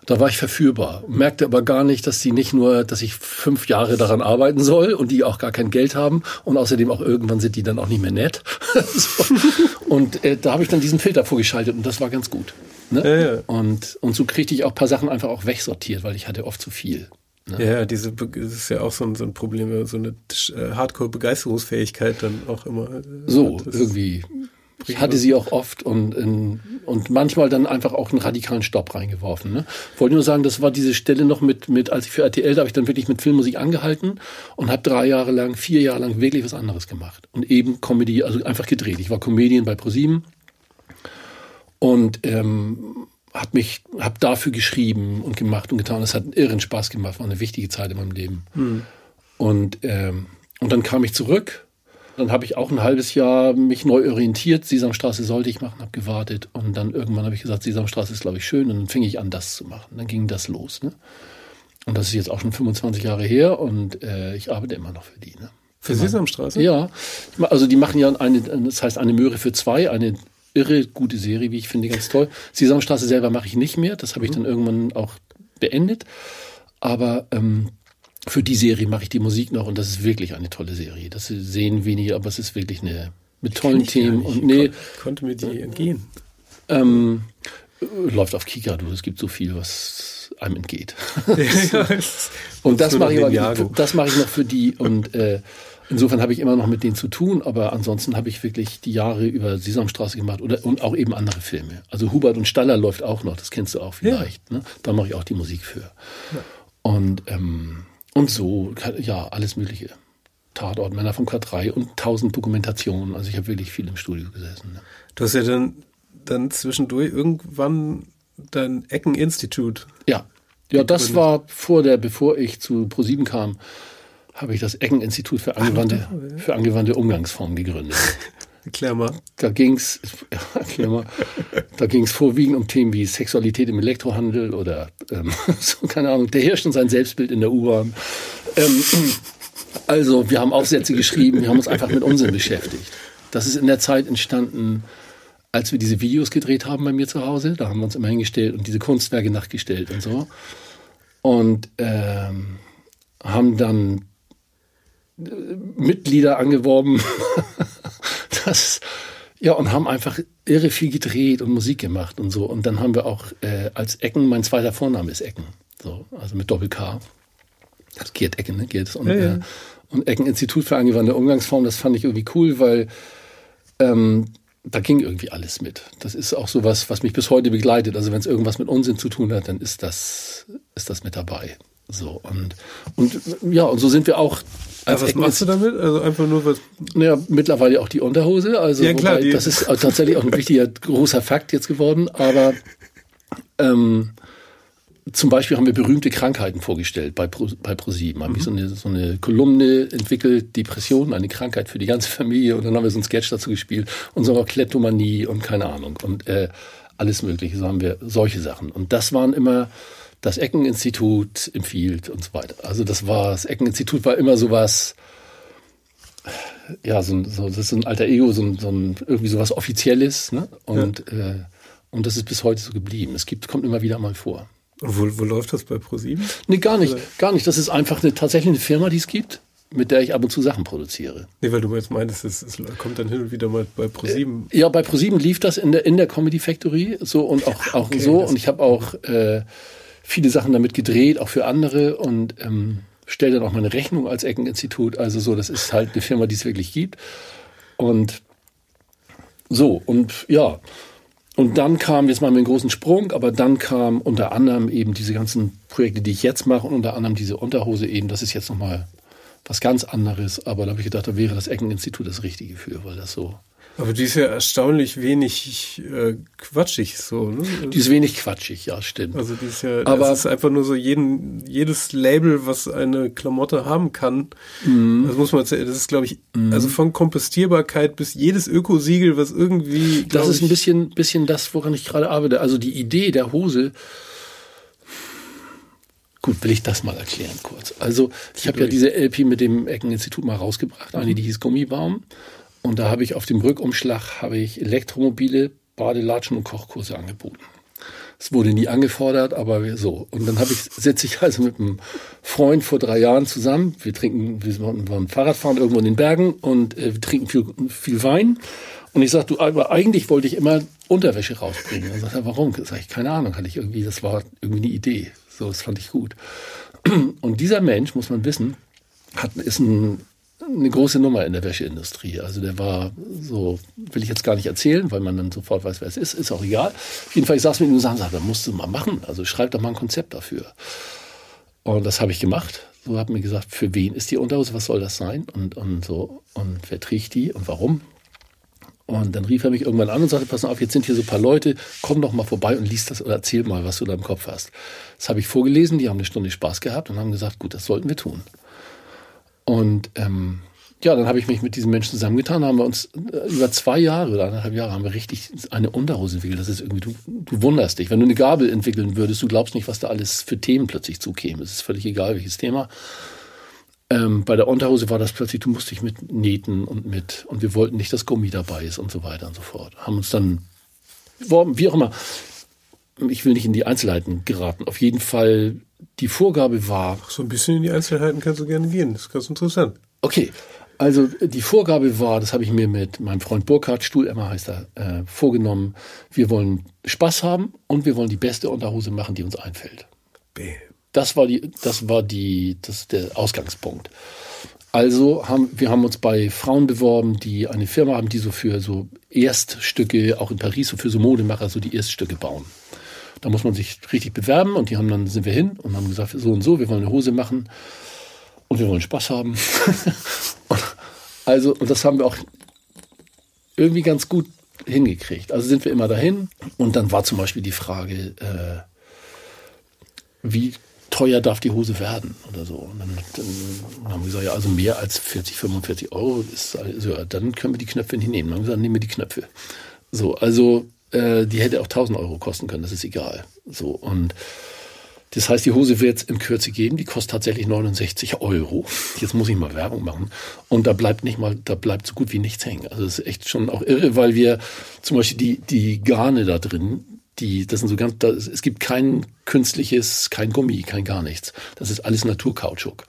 Da war ich verführbar, merkte aber gar nicht, dass sie nicht nur, dass ich fünf Jahre daran arbeiten soll und die auch gar kein Geld haben und außerdem auch irgendwann sind die dann auch nicht mehr nett. so. Und äh, da habe ich dann diesen Filter vorgeschaltet und das war ganz gut. Ne? Ja, ja. Und, und so kriegte ich auch paar Sachen einfach auch wegsortiert, weil ich hatte oft zu viel. Ne? Ja, diese das ist ja auch so ein, so ein Problem, so eine äh, Hardcore-Begeisterungsfähigkeit dann auch immer. Äh, so, irgendwie. Ich hatte sie auch oft und, in, und manchmal dann einfach auch einen radikalen Stopp reingeworfen. Ne? Wollte nur sagen, das war diese Stelle noch mit, mit als ich für RTL, da habe ich dann wirklich mit Filmmusik angehalten und habe drei Jahre lang, vier Jahre lang wirklich was anderes gemacht. Und eben Comedy, also einfach gedreht. Ich war Comedian bei ProSieben und ähm, hat mich, habe dafür geschrieben und gemacht und getan. Es hat einen irren Spaß gemacht, war eine wichtige Zeit in meinem Leben. Mhm. Und, ähm, und dann kam ich zurück. Dann habe ich auch ein halbes Jahr mich neu orientiert. Sesamstraße sollte ich machen, habe gewartet. Und dann irgendwann habe ich gesagt, Sesamstraße ist, glaube ich, schön. Und dann fing ich an, das zu machen. Dann ging das los. Ne? Und das ist jetzt auch schon 25 Jahre her und äh, ich arbeite immer noch für die. Ne? Für Sesamstraße? Ja. Also die machen ja eine, das heißt eine Möhre für zwei, eine irre gute Serie, wie ich finde, ganz toll. Sesamstraße selber mache ich nicht mehr, das habe ich dann irgendwann auch beendet. Aber ähm, für die Serie mache ich die Musik noch und das ist wirklich eine tolle Serie. Das sehen wenige, aber es ist wirklich eine mit tollen Themen und nee, Kon konnte mir die entgehen. Ähm, läuft auf Kika, du. Es gibt so viel, was einem entgeht. Ja, und das mache ich, das mache ich noch für die und äh, Insofern habe ich immer noch mit denen zu tun, aber ansonsten habe ich wirklich die Jahre über Sesamstraße gemacht oder, und auch eben andere Filme. Also Hubert und Staller läuft auch noch, das kennst du auch vielleicht. Ja. Ne? Da mache ich auch die Musik für. Ja. Und, ähm, und so, ja, alles Mögliche. Tatort, Männer vom K3 und tausend Dokumentationen. Also ich habe wirklich viel im Studio gesessen. Ne? Du hast ja dann, dann zwischendurch irgendwann dein Ecken-Institut ja. Ja, das war vor der, bevor ich zu ProSieben kam, habe ich das Ecken-Institut für angewandte, Ach, für angewandte Umgangsformen gegründet. Erklär mal. Da ging's, erklär mal, da ging's vorwiegend um Themen wie Sexualität im Elektrohandel oder ähm, so, keine Ahnung, der herrscht und sein Selbstbild in der U-Bahn. Ähm, also, wir haben Aufsätze geschrieben, wir haben uns einfach mit Unsinn beschäftigt. Das ist in der Zeit entstanden, als wir diese Videos gedreht haben bei mir zu Hause. Da haben wir uns immer hingestellt und diese Kunstwerke nachgestellt und so. Und ähm, haben dann äh, Mitglieder angeworben. das, ja, und haben einfach irre viel gedreht und Musik gemacht und so. Und dann haben wir auch äh, als Ecken, mein zweiter Vorname ist Ecken. So, also mit Doppel-K. Das Gerd Ecken, ne? Gerd und, ja, ja. Äh, und Ecken Institut für angewandte Umgangsform, das fand ich irgendwie cool, weil ähm, da ging irgendwie alles mit. Das ist auch so was, was mich bis heute begleitet. Also wenn es irgendwas mit Unsinn zu tun hat, dann ist das, ist das mit dabei. So und und ja und so sind wir auch. Also was machst du damit? Also einfach nur was? Naja, mittlerweile auch die Unterhose. Also ja, klar, wobei, das ist tatsächlich auch ein wichtiger großer Fakt jetzt geworden. Aber ähm, zum Beispiel haben wir berühmte Krankheiten vorgestellt bei, Pro, bei ProSieben. Haben mhm. so eine, so eine Kolumne entwickelt, Depression, eine Krankheit für die ganze Familie. Und dann haben wir so ein Sketch dazu gespielt und so noch Kleptomanie und keine Ahnung. Und äh, alles Mögliche. So haben wir solche Sachen. Und das waren immer das Eckeninstitut empfiehlt und so weiter. Also das war, das Eckeninstitut war immer sowas, ja, so, so das ist so ein alter Ego, so, so ein, irgendwie sowas Offizielles, ne? Und, ja. äh, und das ist bis heute so geblieben. Es gibt, kommt immer wieder mal vor. Wo, wo läuft das bei ProSieben? Nee, gar nicht, Oder? gar nicht. Das ist einfach eine, tatsächlich eine Firma, die es gibt, mit der ich ab und zu Sachen produziere. Nee, weil du jetzt meintest, es, es kommt dann hin und wieder mal bei ProSieben. Äh, ja, bei ProSieben lief das in der, in der Comedy Factory so und auch, auch okay, so. Und ich habe auch äh, viele Sachen damit gedreht, auch für andere und ähm, stelle dann auch meine Rechnung als Eckeninstitut. Also so, das ist halt eine Firma, die es wirklich gibt. Und so, und ja, und dann kam, jetzt mal mit einem großen Sprung, aber dann kam unter anderem eben diese ganzen Projekte, die ich jetzt mache und unter anderem diese Unterhose eben, das ist jetzt nochmal was ganz anderes, aber da habe ich gedacht, da wäre das Eckeninstitut das Richtige für, weil das so aber die ist ja erstaunlich wenig äh, quatschig so, ne? Die ist wenig quatschig, ja, stimmt. Also die ist ja, aber es ist einfach nur so jeden, jedes Label, was eine Klamotte haben kann. Mhm. Das muss man, das ist glaube ich, mhm. also von Kompostierbarkeit bis jedes Ökosiegel, was irgendwie. Das ist ein bisschen, bisschen das, woran ich gerade arbeite. Also die Idee der Hose. Gut, will ich das mal erklären kurz. Also ich habe ja diese LP mit dem Eckeninstitut mal rausgebracht, eine, die hieß Gummibaum. Und da habe ich auf dem Rückumschlag habe ich Elektromobile, Badelatschen und Kochkurse angeboten. Es wurde nie angefordert, aber so. Und dann habe ich, sitze ich also mit einem Freund vor drei Jahren zusammen. Wir trinken, wir waren Fahrradfahren irgendwo in den Bergen und äh, wir trinken viel, viel Wein. Und ich sage, du, aber eigentlich wollte ich immer Unterwäsche rausbringen. Dann sagt er, warum? Sag ich, keine Ahnung, hatte ich irgendwie, das war irgendwie eine Idee. So, das fand ich gut. Und dieser Mensch, muss man wissen, hat, ist ein eine große Nummer in der Wäscheindustrie. Also der war so, will ich jetzt gar nicht erzählen, weil man dann sofort weiß, wer es ist, ist auch egal. Auf jeden Fall, ich saß mit ihm und sagte, da musst du mal machen. Also schreib doch mal ein Konzept dafür. Und das habe ich gemacht. So hat mir gesagt, für wen ist die Unterhose, was soll das sein? Und, und so, und wer trägt die und warum? Und dann rief er mich irgendwann an und sagte, pass mal auf, jetzt sind hier so ein paar Leute, komm doch mal vorbei und lies das oder erzähl mal, was du da im Kopf hast. Das habe ich vorgelesen, die haben eine Stunde Spaß gehabt und haben gesagt, gut, das sollten wir tun. Und ähm, ja, dann habe ich mich mit diesen Menschen zusammengetan, haben wir uns äh, über zwei Jahre oder anderthalb Jahre haben wir richtig eine Unterhose entwickelt. Das ist irgendwie, du, du wunderst dich. Wenn du eine Gabel entwickeln würdest, du glaubst nicht, was da alles für Themen plötzlich zukämen. Es ist völlig egal, welches Thema. Ähm, bei der Unterhose war das plötzlich, du musst dich mit nähten und mit, und wir wollten nicht, dass Gummi dabei ist und so weiter und so fort. Haben uns dann, wie auch immer, ich will nicht in die Einzelheiten geraten. Auf jeden Fall die Vorgabe war. So ein bisschen in die Einzelheiten kannst du gerne gehen. Das ist ganz interessant. Okay. Also die Vorgabe war, das habe ich mir mit meinem Freund Burkhard, Stuhlemmer heißt er, äh, vorgenommen. Wir wollen Spaß haben und wir wollen die beste Unterhose machen, die uns einfällt. Bam. Das war die, das war die, das der Ausgangspunkt. Also haben wir haben uns bei Frauen beworben, die eine Firma haben, die so für so Erststücke, auch in Paris, so für so Modemacher, so die Erststücke bauen. Da muss man sich richtig bewerben und die haben dann sind wir hin und haben gesagt, so und so, wir wollen eine Hose machen und wir wollen Spaß haben. also, und das haben wir auch irgendwie ganz gut hingekriegt. Also sind wir immer dahin und dann war zum Beispiel die Frage, äh, wie teuer darf die Hose werden oder so. Und dann, dann haben wir gesagt, ja, also mehr als 40, 45 Euro ist, also, ja, dann können wir die Knöpfe nicht nehmen. Dann haben wir gesagt, nehmen wir die Knöpfe. So, also äh, die hätte auch 1000 Euro kosten können, das ist egal. So, und das heißt, die Hose wird es in Kürze geben, die kostet tatsächlich 69 Euro. Jetzt muss ich mal Werbung machen. Und da bleibt nicht mal, da bleibt so gut wie nichts hängen. Also das ist echt schon auch irre, weil wir zum Beispiel die, die Garne da drin, die, das sind so ganz, das, es gibt kein künstliches, kein Gummi, kein gar nichts. Das ist alles Naturkautschuk.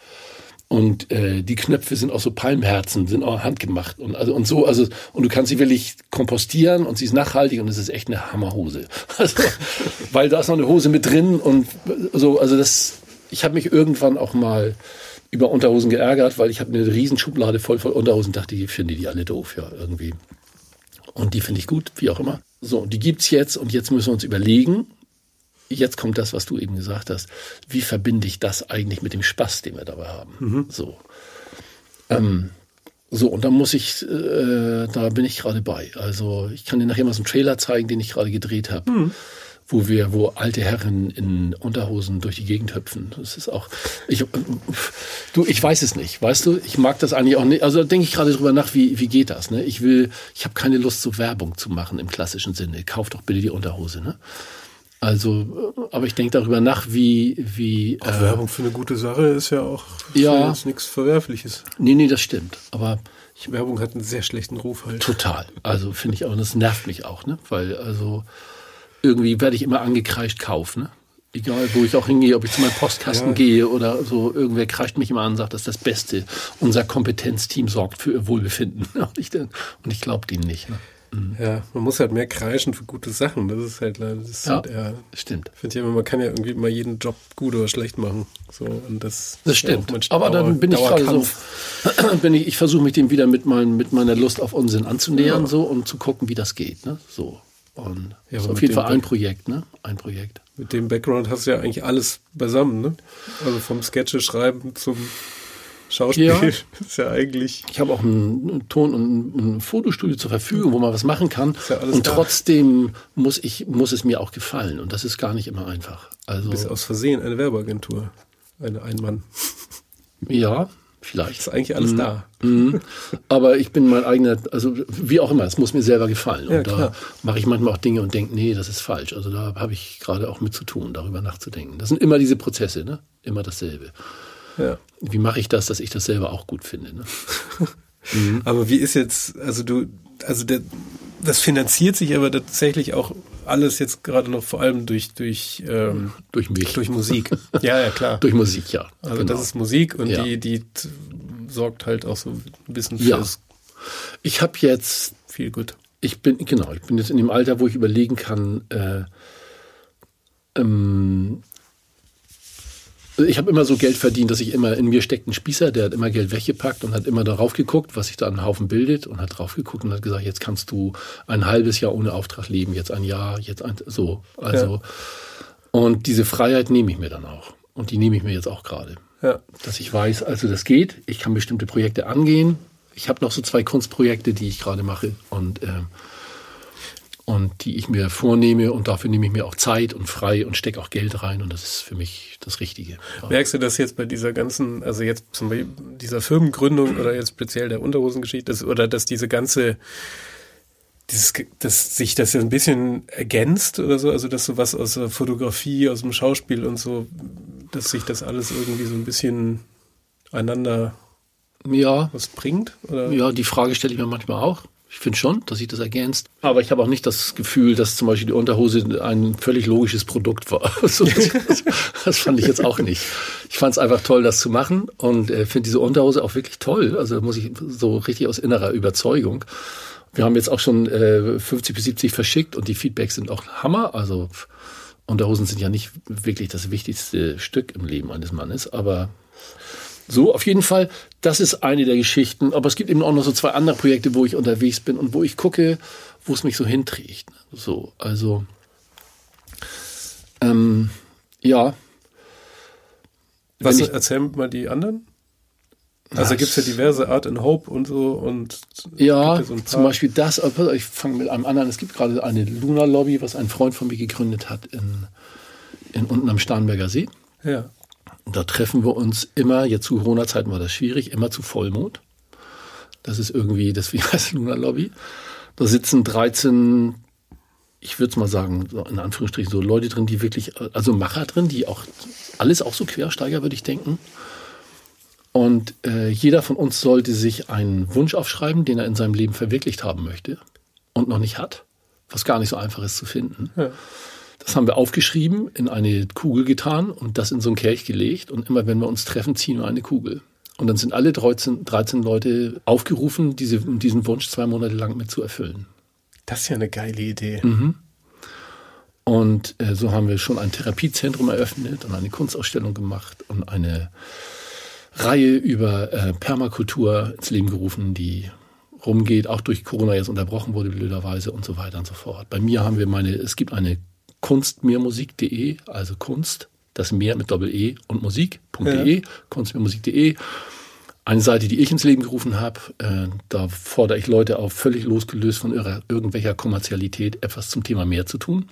Und äh, die Knöpfe sind auch so Palmherzen, sind auch handgemacht und also und so, also und du kannst sie wirklich kompostieren und sie ist nachhaltig und es ist echt eine Hammerhose. Also, weil da ist noch eine Hose mit drin und so, also das. Ich habe mich irgendwann auch mal über Unterhosen geärgert, weil ich habe eine riesen Schublade voll voll Unterhosen, dachte ich, finde die alle doof, ja irgendwie. Und die finde ich gut, wie auch immer. So, die gibt's jetzt und jetzt müssen wir uns überlegen, jetzt kommt das, was du eben gesagt hast. Wie verbinde ich das eigentlich mit dem Spaß, den wir dabei haben? Mhm. So. Ähm, so, und da muss ich, äh, da bin ich gerade bei. Also ich kann dir nachher mal so einen Trailer zeigen, den ich gerade gedreht habe. Mhm. Wo wir, wo alte Herren in Unterhosen durch die Gegend hüpfen. Das ist auch, ich, du, ich weiß es nicht, weißt du? Ich mag das eigentlich auch nicht. Also da denke ich gerade drüber nach, wie, wie geht das? Ne? Ich will, ich habe keine Lust, so Werbung zu machen im klassischen Sinne. Kauf doch bitte die Unterhose, ne? Also, aber ich denke darüber nach, wie. wie auch äh, Werbung für eine gute Sache ist ja auch ja, nichts Verwerfliches. Nee, nee, das stimmt. Aber ich, Werbung hat einen sehr schlechten Ruf halt. Total. Also finde ich auch, und das nervt mich auch, ne? Weil, also irgendwie werde ich immer angekreischt kaufen, ne? Egal, wo ich auch hingehe, ob ich zu meinem Postkasten ja. gehe oder so, irgendwer kreischt mich immer an und sagt, das ist das Beste. Unser Kompetenzteam sorgt für ihr Wohlbefinden. Und ich, ich glaube denen nicht. Ne? Mhm. Ja, man muss halt mehr kreischen für gute Sachen. Das ist halt, das ist ja, halt eher, stimmt. Ich finde ja, man kann ja irgendwie immer jeden Job gut oder schlecht machen. So, und das, das stimmt. Ja Aber Dauer, dann bin ich gerade so, bin ich, ich versuche mich dem wieder mit, mein, mit meiner Lust auf Unsinn anzunähern, ja. so, und zu gucken, wie das geht, ne, so. Und ja, ist auf jeden Fall ein Projekt, ne? Ein Projekt. Mit dem Background hast du ja eigentlich alles beisammen, ne? Also vom Sketche schreiben zum Schauspiel ja. ist ja eigentlich. Ich habe auch ein Ton- und ein Fotostudio zur Verfügung, wo man was machen kann. Ja und da. trotzdem muss ich, muss es mir auch gefallen. Und das ist gar nicht immer einfach. Also. Du bist aus Versehen eine Werbeagentur. Eine Einmann. Ja, vielleicht. Ist eigentlich alles mhm. da. Mhm. Aber ich bin mein eigener, also wie auch immer, es muss mir selber gefallen. Ja, und da mache ich manchmal auch Dinge und denke, nee, das ist falsch. Also da habe ich gerade auch mit zu tun, darüber nachzudenken. Das sind immer diese Prozesse, ne? Immer dasselbe. Ja. Wie mache ich das, dass ich das selber auch gut finde? Ne? mhm. Aber wie ist jetzt, also du, also der, das finanziert sich aber tatsächlich auch alles jetzt gerade noch vor allem durch durch ähm, durch mich durch Musik ja ja klar durch Musik ja also genau. das ist Musik und ja. die die sorgt halt auch so ein bisschen fürs ja. ich habe jetzt viel gut ich bin genau ich bin jetzt in dem Alter wo ich überlegen kann äh, ähm, ich habe immer so Geld verdient, dass ich immer in mir steckt ein Spießer, der hat immer Geld weggepackt und hat immer darauf geguckt, was sich da einen Haufen bildet und hat drauf geguckt und hat gesagt, jetzt kannst du ein halbes Jahr ohne Auftrag leben, jetzt ein Jahr, jetzt ein, so. Also, ja. und diese Freiheit nehme ich mir dann auch. Und die nehme ich mir jetzt auch gerade. Ja. Dass ich weiß, also das geht, ich kann bestimmte Projekte angehen. Ich habe noch so zwei Kunstprojekte, die ich gerade mache und äh, und die ich mir vornehme und dafür nehme ich mir auch Zeit und frei und stecke auch Geld rein und das ist für mich das Richtige. Merkst du das jetzt bei dieser ganzen, also jetzt zum Beispiel dieser Firmengründung oder jetzt speziell der Unterhosengeschichte dass, oder dass diese ganze dieses, dass sich das ja ein bisschen ergänzt oder so, also dass so was aus der Fotografie, aus dem Schauspiel und so, dass sich das alles irgendwie so ein bisschen einander ja. was bringt? Oder? Ja, die Frage stelle ich mir manchmal auch. Ich finde schon, dass sich das ergänzt. Aber ich habe auch nicht das Gefühl, dass zum Beispiel die Unterhose ein völlig logisches Produkt war. Also das, das, fand ich jetzt auch nicht. Ich fand es einfach toll, das zu machen und äh, finde diese Unterhose auch wirklich toll. Also muss ich so richtig aus innerer Überzeugung. Wir haben jetzt auch schon äh, 50 bis 70 verschickt und die Feedbacks sind auch Hammer. Also Unterhosen sind ja nicht wirklich das wichtigste Stück im Leben eines Mannes, aber so, auf jeden Fall, das ist eine der Geschichten. Aber es gibt eben auch noch so zwei andere Projekte, wo ich unterwegs bin und wo ich gucke, wo es mich so hinträgt. So, also, ähm, ja. Was, ich, erzähl mal die anderen. Also gibt es ja diverse Art and Hope und so und ja, so zum Beispiel das. Ich fange mit einem anderen. Es gibt gerade eine Luna Lobby, was ein Freund von mir gegründet hat in, in unten am Starnberger See. Ja. Da treffen wir uns immer, jetzt zu Corona-Zeiten war das schwierig, immer zu Vollmond. Das ist irgendwie, deswegen heißt Lunar Lobby. Da sitzen 13, ich würde es mal sagen, in Anführungsstrichen so Leute drin, die wirklich, also Macher drin, die auch, alles auch so Quersteiger, würde ich denken. Und äh, jeder von uns sollte sich einen Wunsch aufschreiben, den er in seinem Leben verwirklicht haben möchte und noch nicht hat, was gar nicht so einfach ist zu finden. Ja. Das haben wir aufgeschrieben, in eine Kugel getan und das in so einen Kelch gelegt. Und immer wenn wir uns treffen, ziehen wir eine Kugel. Und dann sind alle 13, 13 Leute aufgerufen, diese, diesen Wunsch zwei Monate lang mit zu erfüllen. Das ist ja eine geile Idee. Mhm. Und äh, so haben wir schon ein Therapiezentrum eröffnet und eine Kunstausstellung gemacht und eine Reihe über äh, Permakultur ins Leben gerufen, die rumgeht, auch durch Corona jetzt unterbrochen wurde, blöderweise und so weiter und so fort. Bei mir haben wir meine, es gibt eine kunstmehrmusik.de, also Kunst, das Meer mit Doppel-E und Musik.de, ja. kunstmehrmusik.de. Eine Seite, die ich ins Leben gerufen habe, äh, da fordere ich Leute auf, völlig losgelöst von ihrer, irgendwelcher Kommerzialität etwas zum Thema Meer zu tun.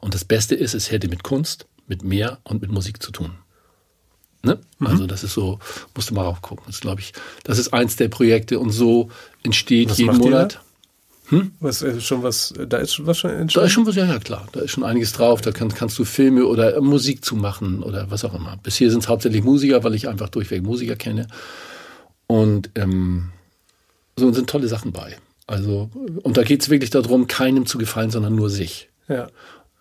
Und das Beste ist, es hätte mit Kunst, mit Meer und mit Musik zu tun. Ne? Mhm. Also das ist so, musst du mal raufgucken. Das glaube ich, das ist eins der Projekte und so entsteht Was jeden Monat. Hm? Was äh, schon was, da ist schon was schon entstanden? Da ist schon was, ja, ja klar. Da ist schon einiges drauf. Da kann, kannst du Filme oder Musik zu machen oder was auch immer. Bisher sind es hauptsächlich Musiker, weil ich einfach durchweg Musiker kenne. Und ähm, so sind tolle Sachen bei. Also, und da geht es wirklich darum, keinem zu gefallen, sondern nur sich. Ja.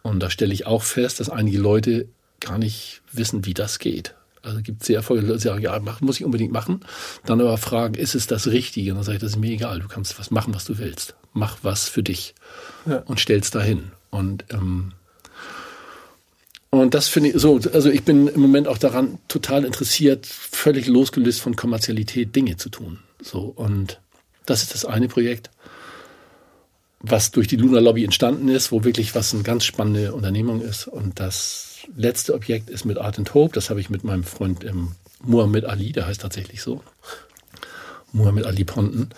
Und da stelle ich auch fest, dass einige Leute gar nicht wissen, wie das geht. Also gibt sehr viele Leute, die sagen, ja, mach, muss ich unbedingt machen. Dann aber fragen, ist es das Richtige? Und dann sage ich, das ist mir egal. Du kannst was machen, was du willst. Mach was für dich ja. und stellst dahin. Und ähm, und das finde ich so, also ich bin im Moment auch daran total interessiert, völlig losgelöst von Kommerzialität Dinge zu tun. So und das ist das eine Projekt, was durch die Luna Lobby entstanden ist, wo wirklich was eine ganz spannende Unternehmung ist. Und das letzte Objekt ist mit Art and Hope. Das habe ich mit meinem Freund ähm, Muhammad Ali, der heißt tatsächlich so. Muhammad Ali Ponten.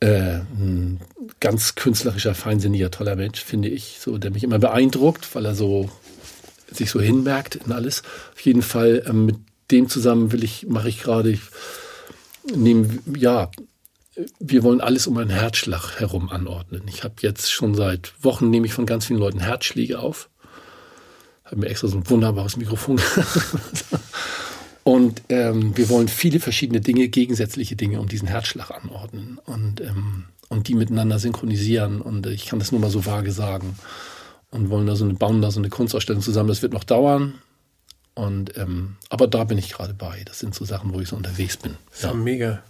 Äh, ein ganz künstlerischer, feinsinniger, toller Mensch, finde ich, so, der mich immer beeindruckt, weil er so sich so hinmerkt in alles. Auf jeden Fall ähm, mit dem zusammen will ich, mache ich gerade, ich nehme, ja, wir wollen alles um einen Herzschlag herum anordnen. Ich habe jetzt schon seit Wochen nehme ich von ganz vielen Leuten Herzschläge auf habe mir extra so ein wunderbares Mikrofon. und ähm, wir wollen viele verschiedene Dinge, gegensätzliche Dinge um diesen Herzschlag anordnen und, ähm, und die miteinander synchronisieren. Und ich kann das nur mal so vage sagen. Und wollen da so eine, bauen da so eine Kunstausstellung zusammen. Das wird noch dauern. Und ähm, aber da bin ich gerade bei. Das sind so Sachen, wo ich so unterwegs bin. Das ist ja mega.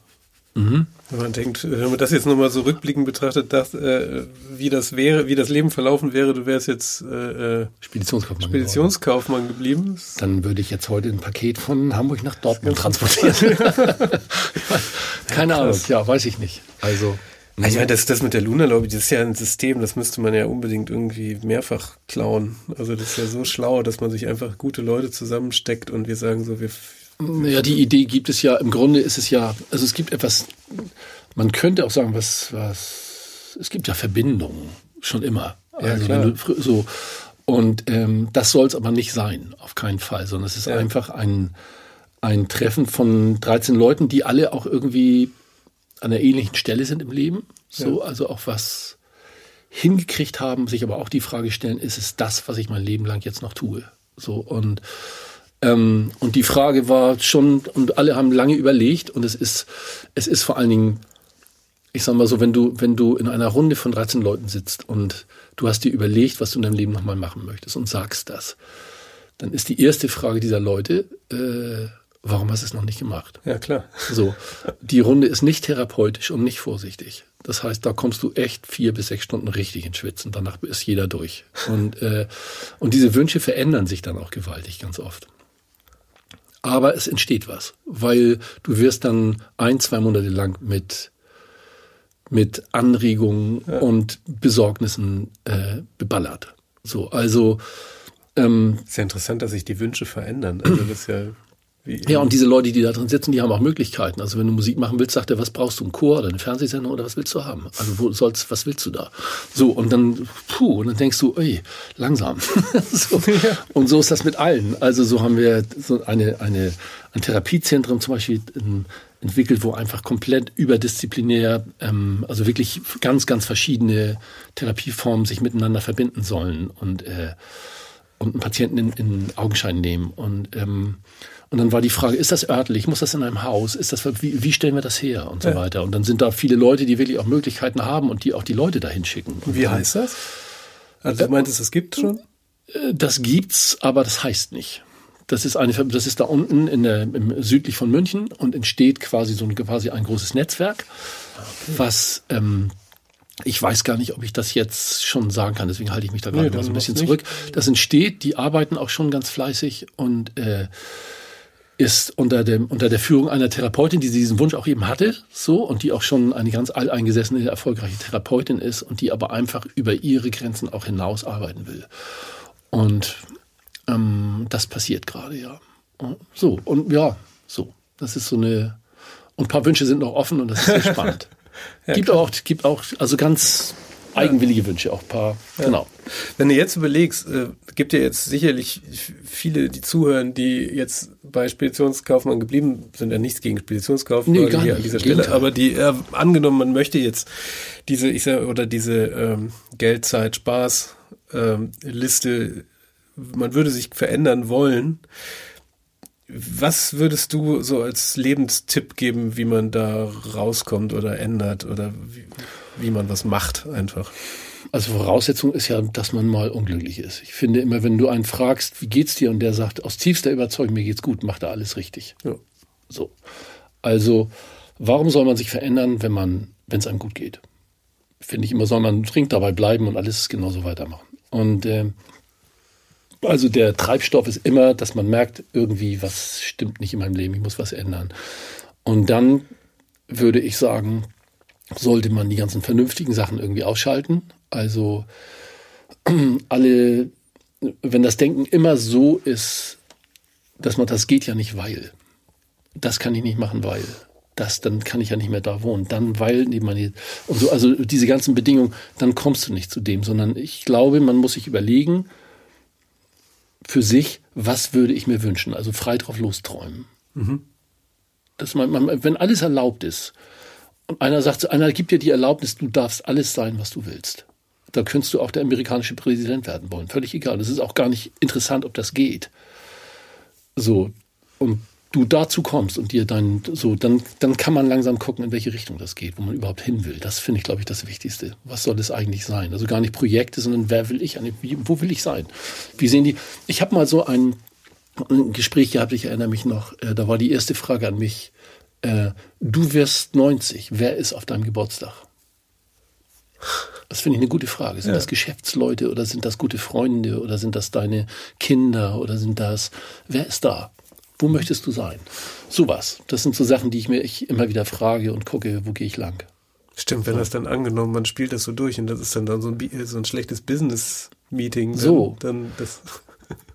Mhm. Wenn man denkt, wenn man das jetzt nochmal so rückblickend betrachtet, dass, äh, wie das wäre, wie das Leben verlaufen wäre, du wärst jetzt äh, äh Speditionskaufmann, Speditionskaufmann geblieben. Dann würde ich jetzt heute ein Paket von Hamburg nach Dortmund transportieren. Keine ja, Ahnung, ja, weiß ich nicht. Also. Also, ich meine, das, das mit der Luna Lobby, das ist ja ein System, das müsste man ja unbedingt irgendwie mehrfach klauen. Also das ist ja so schlau, dass man sich einfach gute Leute zusammensteckt und wir sagen so, wir ja, die Idee gibt es ja, im Grunde ist es ja, also es gibt etwas, man könnte auch sagen, was, was, es gibt ja Verbindungen, schon immer. Ja, also klar. Du, so, und ähm, das soll es aber nicht sein, auf keinen Fall, sondern es ist ja. einfach ein, ein Treffen von 13 Leuten, die alle auch irgendwie an einer ähnlichen Stelle sind im Leben. So, ja. also auch was hingekriegt haben, sich aber auch die Frage stellen, ist es das, was ich mein Leben lang jetzt noch tue? So, und ähm, und die Frage war schon, und alle haben lange überlegt, und es ist, es ist vor allen Dingen, ich sag mal so, wenn du, wenn du in einer Runde von 13 Leuten sitzt und du hast dir überlegt, was du in deinem Leben nochmal machen möchtest und sagst das, dann ist die erste Frage dieser Leute, äh, warum hast du es noch nicht gemacht? Ja, klar. So. Die Runde ist nicht therapeutisch und nicht vorsichtig. Das heißt, da kommst du echt vier bis sechs Stunden richtig ins Schwitzen. Danach ist jeder durch. Und, äh, und diese Wünsche verändern sich dann auch gewaltig ganz oft aber es entsteht was, weil du wirst dann ein, zwei Monate lang mit mit Anregungen ja. und Besorgnissen äh, beballert. So, also ähm, ist ja interessant, dass sich die Wünsche verändern. Also das ist ja ja, und diese Leute, die da drin sitzen, die haben auch Möglichkeiten. Also wenn du Musik machen willst, sagt er, was brauchst du, ein Chor oder eine Fernsehsendung oder was willst du haben? Also wo sollst, was willst du da? So, und dann, puh, und dann denkst du, ey, langsam. so. Ja. Und so ist das mit allen. Also so haben wir so eine, eine, ein Therapiezentrum zum Beispiel in, entwickelt, wo einfach komplett überdisziplinär, ähm, also wirklich ganz, ganz verschiedene Therapieformen sich miteinander verbinden sollen und, äh, und einen Patienten in, in Augenschein nehmen. Und ähm, und dann war die Frage, ist das örtlich? Muss das in einem Haus? Ist das, wie, wie stellen wir das her? Und so ja. weiter. Und dann sind da viele Leute, die wirklich auch Möglichkeiten haben und die auch die Leute dahin schicken. Und wie heißt das? Also du meintest, es gibt schon? Äh, das gibt's, aber das heißt nicht. Das ist eine, das ist da unten in der, im, südlich von München und entsteht quasi so ein, quasi ein großes Netzwerk, okay. was, ähm, ich weiß gar nicht, ob ich das jetzt schon sagen kann, deswegen halte ich mich da gerade nee, mal so ein bisschen zurück. Das entsteht, die arbeiten auch schon ganz fleißig und äh, ist unter dem unter der Führung einer Therapeutin, die diesen Wunsch auch eben hatte, so und die auch schon eine ganz alteingesessene erfolgreiche Therapeutin ist und die aber einfach über ihre Grenzen auch hinaus arbeiten will. Und ähm, das passiert gerade ja. So und ja, so das ist so eine und ein paar Wünsche sind noch offen und das ist sehr spannend. ja, gibt klar. auch gibt auch also ganz eigenwillige Wünsche, auch ein paar. Ja. Genau. Wenn du jetzt überlegst, äh, gibt ja jetzt sicherlich viele, die zuhören, die jetzt bei Speditionskaufmann geblieben sind, ja nichts gegen Speditionskaufmann nee, hier an dieser Stelle, Gegenteil. aber die äh, angenommen, man möchte jetzt diese, ich sag, oder diese ähm, Geldzeit, Spaß, ähm, Liste, man würde sich verändern wollen. Was würdest du so als Lebenstipp geben, wie man da rauskommt oder ändert oder wie, wie man was macht einfach? Also Voraussetzung ist ja, dass man mal unglücklich ist. Ich finde immer, wenn du einen fragst, wie geht's dir, und der sagt aus tiefster Überzeugung, mir geht's gut, macht er alles richtig. Ja. So. Also, warum soll man sich verändern, wenn man, wenn es einem gut geht? Finde ich immer, soll man trinkt dabei bleiben und alles genauso weitermachen. Und äh, also der Treibstoff ist immer, dass man merkt, irgendwie was stimmt nicht in meinem Leben, ich muss was ändern. Und dann würde ich sagen, sollte man die ganzen vernünftigen Sachen irgendwie ausschalten. Also alle, wenn das Denken immer so ist, dass man, das geht ja nicht, weil. Das kann ich nicht machen, weil. Das, dann kann ich ja nicht mehr da wohnen. Dann, weil, nee, meine, und so, also diese ganzen Bedingungen, dann kommst du nicht zu dem, sondern ich glaube, man muss sich überlegen, für sich, was würde ich mir wünschen? Also frei drauf losträumen. Mhm. Dass man, man, wenn alles erlaubt ist, und einer sagt, einer gibt dir die Erlaubnis, du darfst alles sein, was du willst. Da könntest du auch der amerikanische Präsident werden wollen. Völlig egal. Es ist auch gar nicht interessant, ob das geht. So. Und du dazu kommst und dir dann so, dann, dann kann man langsam gucken, in welche Richtung das geht, wo man überhaupt hin will. Das finde ich, glaube ich, das Wichtigste. Was soll es eigentlich sein? Also gar nicht Projekte, sondern wer will ich, wo will ich sein? Wie sehen die? Ich habe mal so ein, ein Gespräch gehabt, ich erinnere mich noch, äh, da war die erste Frage an mich, äh, du wirst 90, wer ist auf deinem Geburtstag? Das finde ich eine gute Frage. Sind ja. das Geschäftsleute oder sind das gute Freunde oder sind das deine Kinder oder sind das, wer ist da? Wo möchtest du sein? Sowas. Das sind so Sachen, die ich mir ich immer wieder frage und gucke, wo gehe ich lang. Stimmt, wenn so. das dann angenommen, man spielt das so durch und das ist dann, dann so, ein, so ein schlechtes Business-Meeting. So. Dann das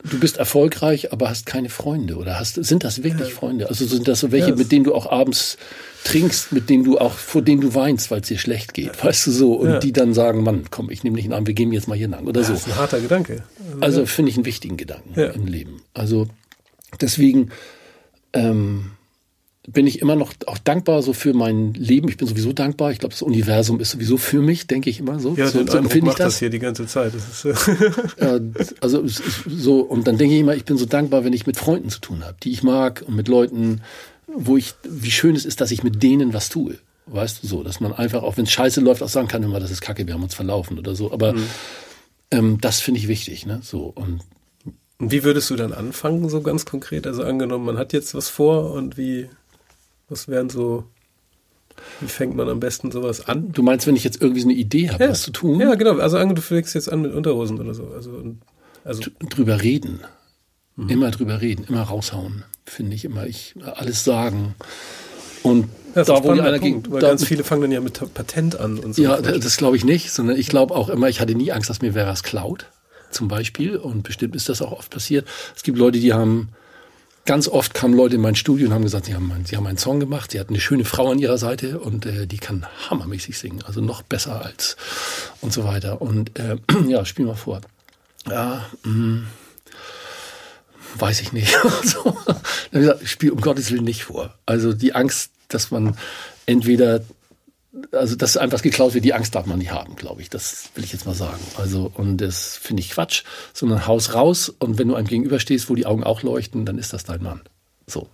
du bist erfolgreich, aber hast keine Freunde oder hast sind das wirklich ja. Freunde? Also sind das so welche, ja. mit denen du auch abends trinkst, mit denen du auch vor denen du weinst, weil es dir schlecht geht, ja. weißt du so und die dann sagen, Mann, komm, ich nehme dich in Arm, wir gehen jetzt mal hier lang oder so. Das ist ein harter Gedanke. Also, also finde ich einen wichtigen Gedanken im Leben. Also deswegen ähm, bin ich immer noch auch dankbar so für mein Leben. Ich bin sowieso dankbar. Ich glaube, das Universum ist sowieso für mich, denke ich immer so. Ja, so, so empfinde ich das. das hier die ganze Zeit. Das ist, ja, also so und dann denke ich immer, ich bin so dankbar, wenn ich mit Freunden zu tun habe, die ich mag und mit Leuten, wo ich, wie schön es ist, dass ich mit denen was tue. Weißt du so, dass man einfach, auch wenn es scheiße läuft, auch sagen kann immer, das ist Kacke, wir haben uns verlaufen oder so. Aber mhm. ähm, das finde ich wichtig, ne? So und und wie würdest du dann anfangen, so ganz konkret? Also angenommen, man hat jetzt was vor und wie was wären so, wie fängt man am besten sowas an? Du meinst, wenn ich jetzt irgendwie so eine Idee habe, ja. was zu tun? Ja, genau. Also du fängst jetzt an mit Unterhosen oder so. Also, also drüber reden. Mhm. Immer drüber reden, immer raushauen, finde ich immer. Ich alles sagen. Und ja, da, wo einer ging, weil da, ganz viele fangen dann ja mit Patent an und so. Ja, das, das glaube ich nicht, sondern ich glaube auch immer, ich hatte nie Angst, dass mir wer was klaut, zum Beispiel. Und bestimmt ist das auch oft passiert. Es gibt Leute, die haben ganz oft kamen Leute in mein Studio und haben gesagt, sie haben, sie haben einen Song gemacht, sie hatten eine schöne Frau an ihrer Seite und äh, die kann hammermäßig singen, also noch besser als und so weiter. Und äh, ja, spiel mal vor. Ja, mh, mm, weiß ich nicht. so. Dann ich gesagt, spiel um Gottes Willen nicht vor. Also die Angst, dass man entweder also dass einfach geklaut wird, die Angst darf man nicht haben, glaube ich. Das will ich jetzt mal sagen. Also und das finde ich Quatsch, sondern Haus raus und wenn du einem gegenüberstehst, wo die Augen auch leuchten, dann ist das dein Mann. So,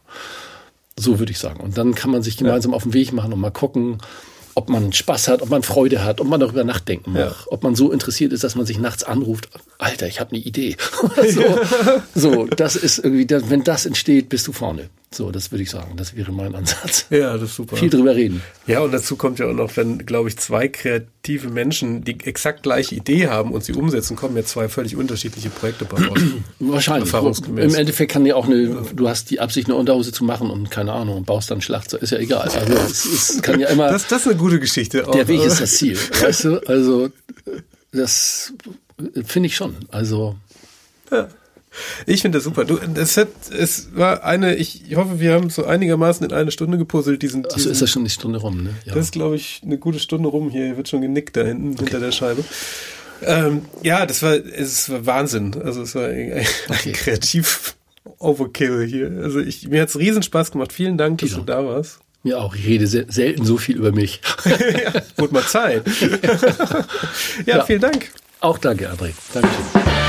so würde ich sagen. Und dann kann man sich gemeinsam ja. auf den Weg machen und mal gucken, ob man Spaß hat, ob man Freude hat, ob man darüber nachdenken mag, ja. ob man so interessiert ist, dass man sich nachts anruft, Alter, ich habe eine Idee. so, so, das ist irgendwie, wenn das entsteht, bist du vorne. So, das würde ich sagen. Das wäre mein Ansatz. Ja, das ist super. Viel drüber reden. Ja, und dazu kommt ja auch noch, wenn, glaube ich, zwei kreative Menschen die exakt gleiche Idee haben und sie umsetzen, kommen ja zwei völlig unterschiedliche Projekte bei raus. Wahrscheinlich. Im Endeffekt kann ja auch eine, du hast die Absicht, eine Unterhose zu machen und keine Ahnung, und baust dann Schlachtzeug. Ist ja egal. Also, es, es kann ja immer. Das, das ist eine gute Geschichte. Auch. Der Weg ist das Ziel. weißt du? Also, das finde ich schon. Also. Ja. Ich finde das super. Du, das hat, es war eine, ich hoffe, wir haben so einigermaßen in eine Stunde gepuzzelt. Diesen, diesen Achso, ist das schon die Stunde rum, ne? Ja. Das ist, glaube ich, eine gute Stunde rum. Hier wird schon genickt da hinten okay. hinter der Scheibe. Ähm, ja, das war, es war Wahnsinn. Also es war ein, ein okay. kreativ Overkill hier. Also ich, mir hat's riesen Spaß gemacht. Vielen Dank, dass du da warst. Mir auch. Ich rede selten so viel über mich. ja, wurde mal Zeit. ja, ja, vielen Dank. Auch danke, André. Dankeschön.